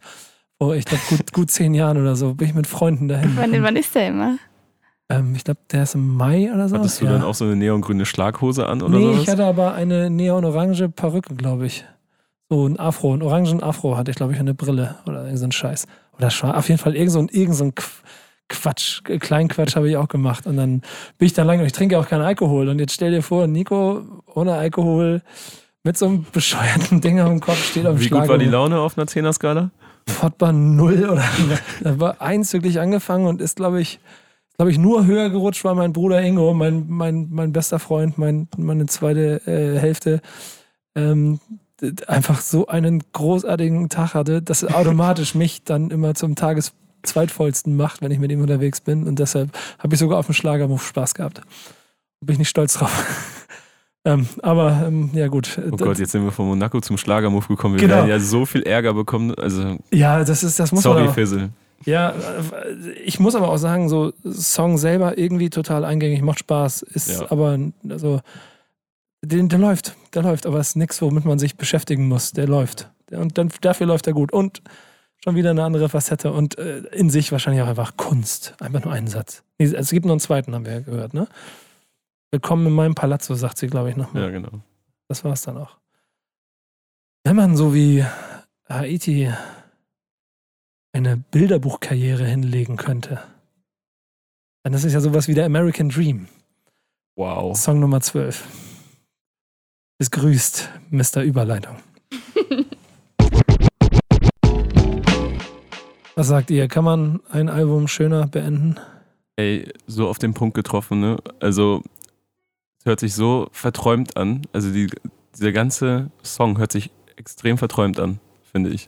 Vor, ich glaube, gut, gut zehn Jahren oder so bin ich mit Freunden dahin. wann, wann ist der immer? Ähm, ich glaube, der ist im Mai oder so. Hattest du ja. dann auch so eine neongrüne Schlaghose an oder Nee, sowas? ich hatte aber eine neon-orange Perücke, glaube ich. So ein Afro, ein orangen Afro hatte ich, glaube ich, und eine Brille oder irgend so ein Scheiß. Oder auf jeden Fall irgend so ein, irgend so ein Quatsch, äh, Kleinquatsch habe ich auch gemacht. Und dann bin ich da lang und ich trinke auch keinen Alkohol. Und jetzt stell dir vor, Nico ohne Alkohol mit so einem bescheuerten Ding am Kopf steht auf dem Wie gut war die. Laune auf einer 10er-Skala? Fortbar null oder da war eins wirklich angefangen und ist, glaube ich, glaube ich, nur höher gerutscht, weil mein Bruder Ingo, mein, mein, mein bester Freund, mein, meine zweite äh, Hälfte, ähm, einfach so einen großartigen Tag hatte, dass er automatisch mich dann immer zum Tageszweitvollsten macht, wenn ich mit ihm unterwegs bin. Und deshalb habe ich sogar auf dem Schlagermove Spaß gehabt. Bin ich nicht stolz drauf. ähm, aber ähm, ja gut. Oh Gott, jetzt sind wir von Monaco zum Schlagermove gekommen. Wir Genau. werden ja so viel Ärger bekommen. Also, ja, das ist, das muss man sorry, Fizzle. Ja, ich muss aber auch sagen, so Song selber irgendwie total eingängig, macht Spaß, ist Ja. aber also der, der läuft, der läuft, aber es ist nichts, womit man sich beschäftigen muss. Der läuft. Und dann, dafür läuft er gut. Und schon wieder eine andere Facette und äh, in sich wahrscheinlich auch einfach Kunst. Einfach nur einen Satz. Nee, Es gibt noch einen zweiten, haben wir ja gehört, ne? Willkommen in meinem Palazzo, sagt sie, glaube ich, nochmal. Ja, genau. Das war's dann auch. Wenn man so wie Haiti eine Bilderbuchkarriere hinlegen könnte, dann ist es ja sowas wie der American Dream. Wow. Song Nummer 12. Es grüßt Mr. Überleitung. Was sagt ihr? Kann man ein Album schöner beenden? Ey, so auf den Punkt getroffen, ne? Also, es hört sich so verträumt an. Also, die, dieser ganze Song hört sich extrem verträumt an, finde ich.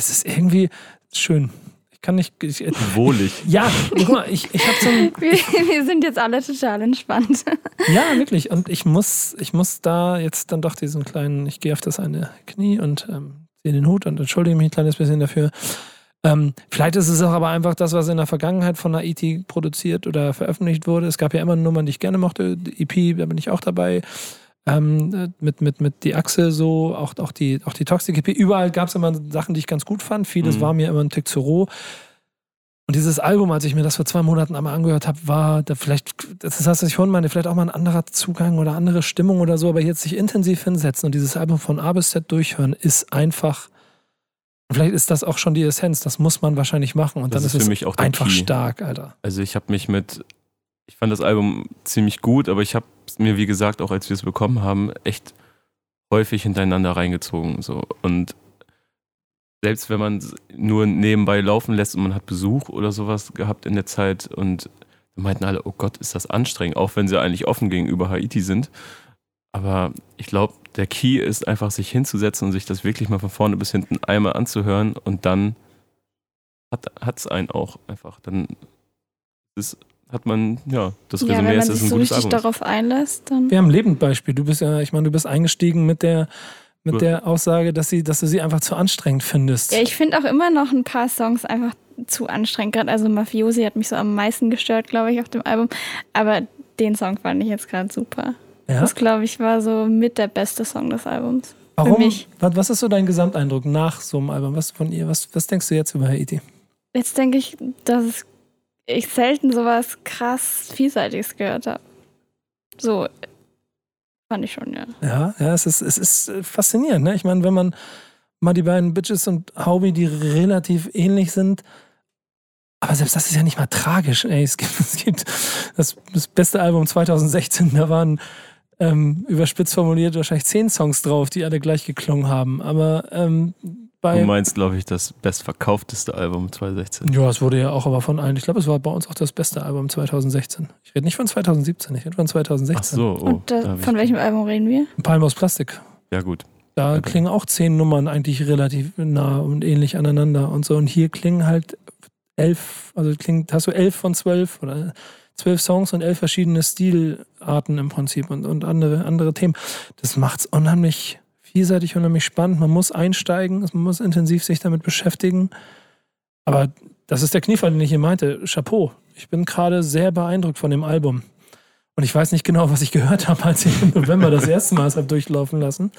Es ist irgendwie schön. Ich kann nicht. Ich, Wohlig. ja, guck mal, ich, ich habe so ein. Wir, wir sind jetzt alle total entspannt. Ja, wirklich. Und ich muss, ich muss da jetzt dann doch diesen kleinen, ich gehe auf das eine Knie und ähm, ziehe den Hut und entschuldige mich ein kleines bisschen dafür. Ähm, vielleicht ist es auch aber einfach das, was in der Vergangenheit von der IT produziert oder veröffentlicht wurde. Es gab ja immer Nummern, die ich gerne mochte. Die EP, da bin ich auch dabei. Ähm, äh, mit, mit, mit die Achse so, auch, auch die, auch die Toxic EP. Überall gab es immer Sachen, die ich ganz gut fand. Vieles Mhm. war mir immer ein Tick zu roh. Und dieses Album, als ich mir das vor zwei Monaten einmal angehört habe, war da vielleicht, das ist das, was ich vorhin meine, vielleicht auch mal ein anderer Zugang oder andere Stimmung oder so, aber jetzt sich intensiv hinsetzen und dieses Album von A bis Z durchhören, ist einfach, vielleicht ist das auch schon die Essenz, das muss man wahrscheinlich machen und Das dann ist ist, es einfach Key. stark, Alter. Also, ich habe mich mit. Ich fand das Album ziemlich gut, aber ich habe es mir, wie gesagt, auch als wir es bekommen haben, echt häufig hintereinander reingezogen. So. Und selbst wenn man es nur nebenbei laufen lässt und man hat Besuch oder sowas gehabt in der Zeit und meinten alle, oh Gott, ist das anstrengend, auch wenn sie eigentlich offen gegenüber Haiti sind. Aber ich glaube, der Key ist einfach, sich hinzusetzen und sich das wirklich mal von vorne bis hinten einmal anzuhören und dann hat es einen auch einfach. Dann ist, hat man, ja, das ja, Resümee wenn man ist, es ist sich ein so gutes richtig Album. darauf einlässt, dann. Wir haben ein Lebendbeispiel. Du bist ja, ich meine, du bist eingestiegen mit der, mit Gut. der Aussage, dass, sie, dass du sie einfach zu anstrengend findest. Ja, ich finde auch immer noch ein paar Songs einfach zu anstrengend. Gerade also Mafiosi hat mich so am meisten gestört, glaube ich, auf dem Album. Aber den Song fand ich jetzt gerade super. ja? Das, glaube ich, war so mit der beste Song des Albums. Warum? mich. Was, was ist so dein Gesamteindruck nach so einem Album? Was von ihr? Was, was denkst du jetzt über Haiti? Jetzt denke ich, dass es- ich selten sowas krass Vielseitiges gehört habe. So fand ich schon, ja. Ja, ja, es ist, es ist äh, faszinierend. Ne? Ich meine, wenn man mal die beiden Bitches und Hobie, die relativ ähnlich sind, aber selbst das ist ja nicht mal tragisch. Ey, es gibt, es gibt das, das beste Album 2016, da waren ähm, überspitzt formuliert wahrscheinlich zehn Songs drauf, die alle gleich geklungen haben. Aber ähm, bei. Du meinst, glaube ich, das bestverkaufteste Album 2016. Ja, es wurde ja auch aber von allen. Ich glaube, es war bei uns auch das beste Album 2016. Ich rede nicht von 2017, ich rede von 2016. Ach so, oh. Und äh, von welchem Album reden wir? Palm aus Plastik. Ja, gut. Da Okay. klingen auch zehn Nummern eigentlich relativ nah und ähnlich aneinander und so. Und hier klingen halt elf, also klingt, hast du elf von zwölf oder zwölf Songs und elf verschiedene Stilarten im Prinzip und, und andere, andere Themen. Das macht es unheimlich vielseitig, unheimlich spannend. Man muss einsteigen, man muss intensiv sich damit beschäftigen. Aber das ist der Kniefall, den ich hier meinte. Chapeau. Ich bin gerade sehr beeindruckt von dem Album. Und ich weiß nicht genau, was ich gehört habe, als ich im November das erste Mal es habe durchlaufen lassen.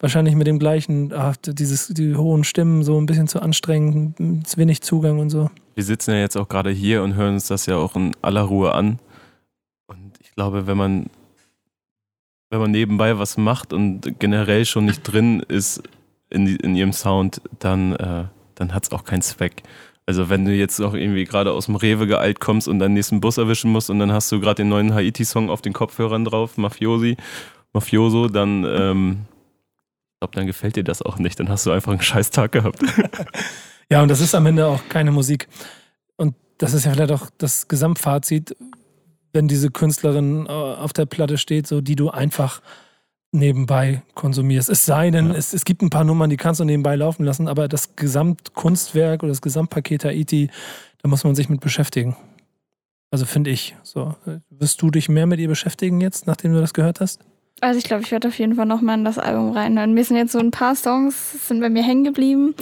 Wahrscheinlich mit dem gleichen, ach, dieses, die hohen Stimmen so ein bisschen zu anstrengend, zu wenig Zugang und so. Wir sitzen ja jetzt auch gerade hier und hören uns das ja auch in aller Ruhe an. Und ich glaube, wenn man, wenn man nebenbei was macht und generell schon nicht drin ist in, in ihrem Sound, dann, äh, dann hat es auch keinen Zweck. Also wenn du jetzt auch irgendwie gerade aus dem Rewe geeilt kommst und deinen nächsten Bus erwischen musst und dann hast du gerade den neuen Haiti-Song auf den Kopfhörern drauf, Mafiosi, Mafioso, dann, ähm, ich glaube, dann gefällt dir das auch nicht. Dann hast du einfach einen scheiß Tag gehabt. Ja, und das ist am Ende auch keine Musik. Und das ist ja vielleicht auch das Gesamtfazit, wenn diese Künstlerin äh, auf der Platte steht, so die du einfach nebenbei konsumierst. Es sei denn, Ja. es, es gibt ein paar Nummern, die kannst du nebenbei laufen lassen, aber das Gesamtkunstwerk oder das Gesamtpaket Haiti, da muss man sich mit beschäftigen. Also finde ich. So, wirst du dich mehr mit ihr beschäftigen jetzt, nachdem du das gehört hast? Also ich glaube, ich werde auf jeden Fall nochmal in das Album reinhören. Mir sind jetzt so ein paar Songs, sind bei mir hängen geblieben.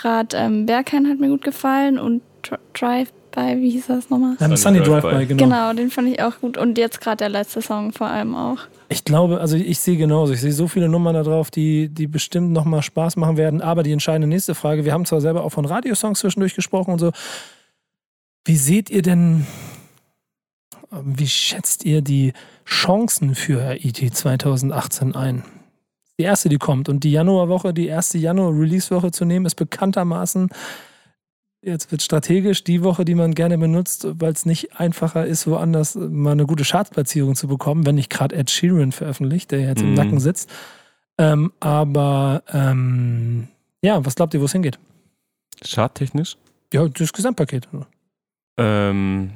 Gerade ähm, Berghain hat mir gut gefallen und Dr- Drive-By, wie hieß das nochmal? Ähm, Sunny Sunny Drive-By. Drive-By, genau. Genau, den fand ich auch gut. Und jetzt gerade der letzte Song vor allem auch. Ich glaube, also ich sehe genauso. Ich sehe so viele Nummern da drauf, die, die bestimmt nochmal Spaß machen werden. Aber die entscheidende nächste Frage, wir haben zwar selber auch von Radiosongs zwischendurch gesprochen und so. Wie seht ihr denn, wie schätzt ihr die Chancen für Haiti 2018 ein? Die erste, die kommt. Und die Januarwoche, die erste Januar-Release-Woche zu nehmen, ist bekanntermaßen, jetzt wird strategisch, die Woche, die man gerne benutzt, weil es nicht einfacher ist, woanders mal eine gute Chartplatzierung zu bekommen, wenn nicht gerade Ed Sheeran veröffentlicht, der jetzt im Mhm. Nacken sitzt. Ähm, aber ähm, ja, was glaubt ihr, wo es hingeht? Charttechnisch? Ja, das Gesamtpaket. Ähm,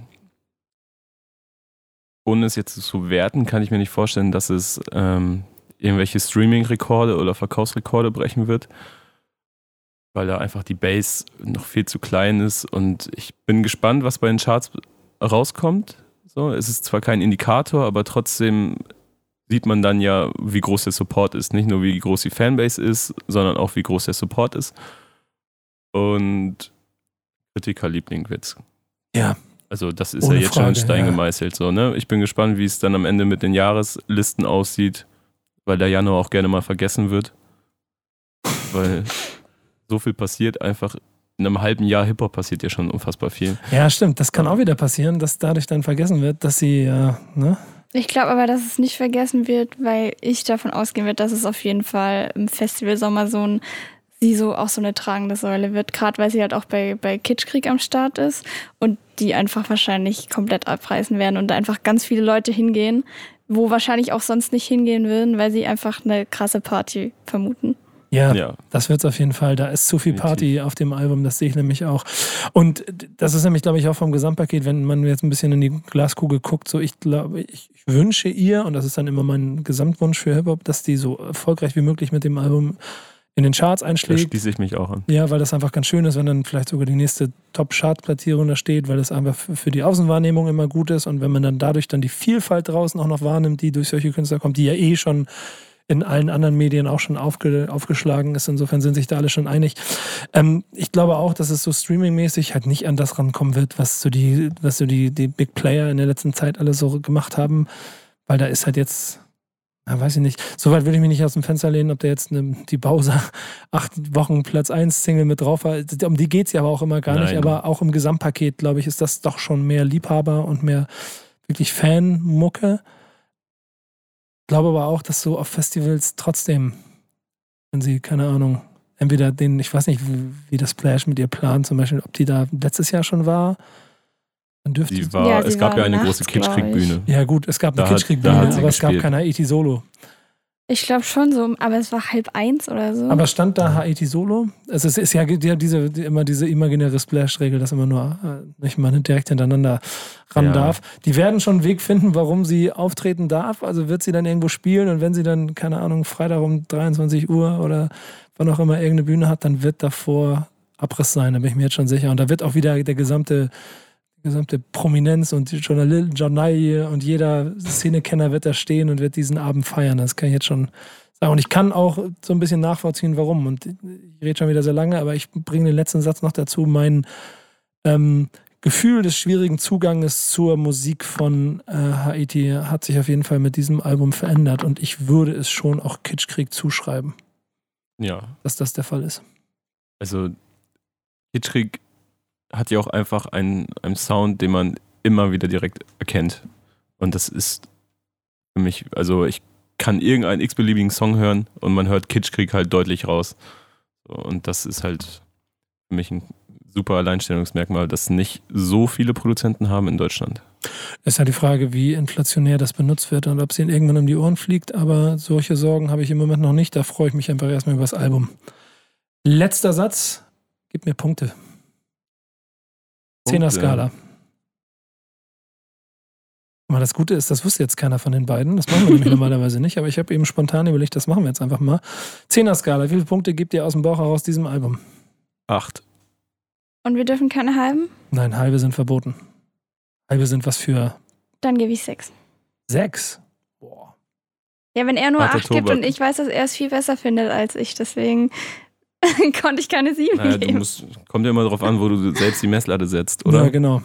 ohne es jetzt zu werten, kann ich mir nicht vorstellen, dass es ähm, irgendwelche Streaming-Rekorde oder Verkaufsrekorde brechen wird, weil da einfach die Base noch viel zu klein ist und ich bin gespannt, was bei den Charts rauskommt. So, es ist zwar kein Indikator, aber trotzdem sieht man dann ja, wie groß der Support ist. Nicht nur, wie groß die Fanbase ist, sondern auch, wie groß der Support ist. Und Kritikerliebling wird's. Ja. Also das ist Ohne ja jetzt schon in Frage, Stein ja. gemeißelt. So, ne? Ich bin gespannt, wie es dann am Ende mit den Jahreslisten aussieht, weil der Januar auch gerne mal vergessen wird. Weil so viel passiert einfach. In einem halben Jahr Hip-Hop passiert ja schon unfassbar viel. Ja, stimmt. Das kann auch wieder passieren, dass dadurch dann vergessen wird, dass sie, äh, ne? Ich glaube aber, dass es nicht vergessen wird, weil ich davon ausgehen wird, dass es auf jeden Fall im Festival Sommer so ein sie so auch so eine tragende Säule wird, gerade weil sie halt auch bei, bei Kitschkrieg am Start ist und die einfach wahrscheinlich komplett abreißen werden und da einfach ganz viele Leute hingehen, wo wahrscheinlich auch sonst nicht hingehen würden, weil sie einfach eine krasse Party vermuten. Ja, Ja. das wird es auf jeden Fall. Da ist zu viel Party auf dem Album, das sehe ich nämlich auch. Und das ist nämlich, glaube ich, auch vom Gesamtpaket, wenn man jetzt ein bisschen in die Glaskugel guckt, so ich glaube, ich, ich wünsche ihr, und das ist dann immer mein Gesamtwunsch für Hip-Hop, dass die so erfolgreich wie möglich mit dem Album in den Charts Da einschlägt. schließe ich mich auch an. Ja, weil das einfach ganz schön ist, wenn dann vielleicht sogar die nächste Top-Chart-Platzierung da steht, weil das einfach für für die Außenwahrnehmung immer gut ist und wenn man dann dadurch dann die Vielfalt draußen auch noch wahrnimmt, die durch solche Künstler kommt, die ja eh schon in allen anderen Medien auch schon aufge, aufgeschlagen ist. Insofern sind sich da alle schon einig. Ähm, ich glaube auch, dass es so streamingmäßig halt nicht an das rankommen wird, was so die, was so die, die Big Player in der letzten Zeit alle so gemacht haben, weil da ist halt jetzt ja, weiß ich nicht. Soweit will ich mich nicht aus dem Fenster lehnen, ob der jetzt eine, die Bowser acht Wochen Platz 1 Single mit drauf war. Um die geht es ja aber auch immer gar nicht. Nein. Aber auch im Gesamtpaket, glaube ich, ist das doch schon mehr Liebhaber und mehr wirklich Fan-Mucke. Ich glaube aber auch, dass so auf Festivals trotzdem, wenn sie, keine Ahnung, entweder den, ich weiß nicht, wie, wie das Splash mit ihr plant, zum Beispiel, ob die da letztes Jahr schon war, dann dürfte Die war, Ja, es gab ja eine nachts, große. Kitschkrieg-Bühne. ja, gut, es gab eine Kitschkrieg-Bühne, aber es gab gespielt. kein Haiti-Solo. Ich glaube schon so, aber es war halb eins oder so. Aber stand da Haiti Solo? Also es ist ja diese, immer diese imaginäre Splash-Regel, dass immer nur äh, nicht mal direkt hintereinander ran Ja. darf. Die werden schon einen Weg finden, warum sie auftreten darf. Also wird sie dann irgendwo spielen und wenn sie dann, keine Ahnung, Freitag um 23 Uhr oder wann auch immer irgendeine Bühne hat, dann wird davor Abriss sein, da bin ich mir jetzt schon sicher. Und da wird auch wieder der gesamte, gesamte Prominenz und die Journal Journalie und jeder Szenekenner wird da stehen und wird diesen Abend feiern. Das kann ich jetzt schon sagen. Und ich kann auch so ein bisschen nachvollziehen, warum. Und ich rede schon wieder sehr lange, aber ich bringe den letzten Satz noch dazu. Mein ähm, Gefühl des schwierigen Zuganges zur Musik von äh, Haiti hat sich auf jeden Fall mit diesem Album verändert. Und ich würde es schon auch Kitschkrieg zuschreiben, Ja, dass das der Fall ist. also Hitchkrieg hat ja auch einfach einen, einen Sound, den man immer wieder direkt erkennt. Und das ist für mich, also ich kann irgendeinen x-beliebigen Song hören und man hört Kitschkrieg halt deutlich raus. Und das ist halt für mich ein super Alleinstellungsmerkmal, das nicht so viele Produzenten haben in Deutschland. Ist ja die Frage, wie inflationär das benutzt wird und ob es ihnen irgendwann um die Ohren fliegt. Aber solche Sorgen habe ich im Moment noch nicht. Da freue ich mich einfach erstmal über das Album. Letzter Satz. Gib mir Punkte. Zehner Skala. Mal das Gute ist, das wusste jetzt keiner von den beiden. Das machen wir nämlich normalerweise nicht. Aber ich habe eben spontan überlegt, das machen wir jetzt einfach mal. Zehner Skala. Wie viele Punkte gibt ihr aus dem Bauch heraus diesem Album? Acht. Und wir dürfen keine halben? Nein, halbe sind verboten. Halbe sind was für Dann gebe ich sechs. sechs. Boah. Ja, wenn er nur Harter acht gibt Tobak. und ich weiß, dass er es viel besser findet als ich, deswegen konnte ich keine sieben Naja, du geben. musst, kommt ja immer darauf an, wo du selbst die Messlatte setzt, Ja, oder? genau.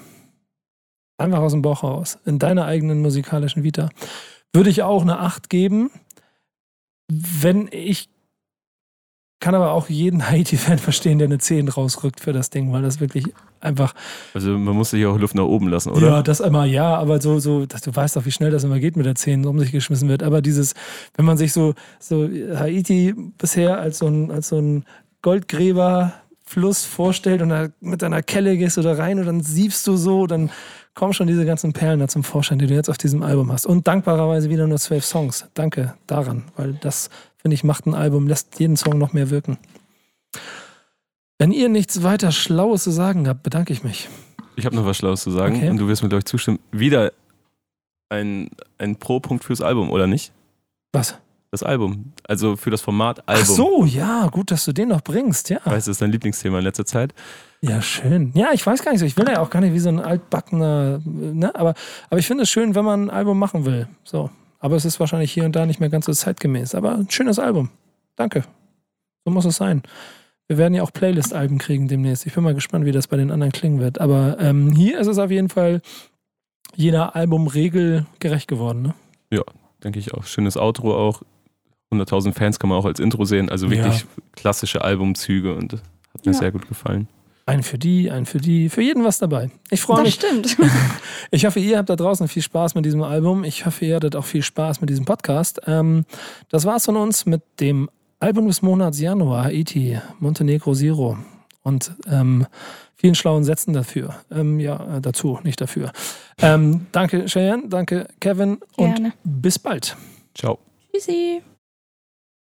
Einfach aus dem Bauch heraus. In deiner eigenen musikalischen Vita. Würde ich auch eine 8 geben, wenn ich kann aber auch jeden Haiti-Fan verstehen, der eine 10 rausrückt für das Ding, weil das wirklich einfach, Also man muss sich auch Luft nach oben lassen, oder? ja, das immer, ja, aber so, so, dass du weißt doch, wie schnell das immer geht mit der 10 um sich geschmissen wird. Aber dieses, wenn man sich so, so Haiti bisher als so ein, als so ein Goldgräberfluss vorstellt und da mit deiner Kelle gehst du da rein und dann siebst du so, dann kommen schon diese ganzen Perlen da zum Vorschein, die du jetzt auf diesem Album hast. Und dankbarerweise wieder nur zwölf Songs. Danke daran, weil das, finde ich, macht ein Album, lässt jeden Song noch mehr wirken. Wenn ihr nichts weiter Schlaues zu sagen habt, bedanke ich mich. Ich habe noch was Schlaues zu sagen Okay. und du wirst mir, glaube ich, zustimmen. Wieder ein, ein Pro-Punkt fürs Album, oder nicht? Was? Das Album. Also für das Format Ach Album. so, ja, gut, dass du den noch bringst, ja. Weißt du, das ist dein Lieblingsthema in letzter Zeit. Ja, schön. Ja, ich weiß gar nicht so. Ich will ja auch gar nicht wie so ein altbackener, ne? Aber, aber ich finde es schön, wenn man ein Album machen will. So. Aber es ist wahrscheinlich hier und da nicht mehr ganz so zeitgemäß. Aber ein schönes Album. Danke. So muss es sein. Wir werden ja auch Playlist-Alben kriegen demnächst. Ich bin mal gespannt, wie das bei den anderen klingen wird. Aber ähm, hier ist es auf jeden Fall jeder Albumregel gerecht geworden. Ne? Denke ich auch. Schönes Outro auch. 100.000 Fans kann man auch als Intro sehen. Also wirklich klassische Albumzüge und hat mir Ja. sehr gut gefallen. Ein für die, ein für die, für jeden was dabei. Ich freue Das mich. stimmt. Ich hoffe, ihr habt da draußen viel Spaß mit diesem Album. Ich hoffe, ihr hattet auch viel Spaß mit diesem Podcast. Ähm, das war's von uns mit dem Album des Monats Januar, Haiti, Montenegro Zero. Und ähm, vielen schlauen Sätzen dafür. Ähm, ja, äh, dazu, nicht dafür. Ähm, danke, Cheyenne, danke, Kevin und Gerne. bis bald. Ciao. Tschüssi.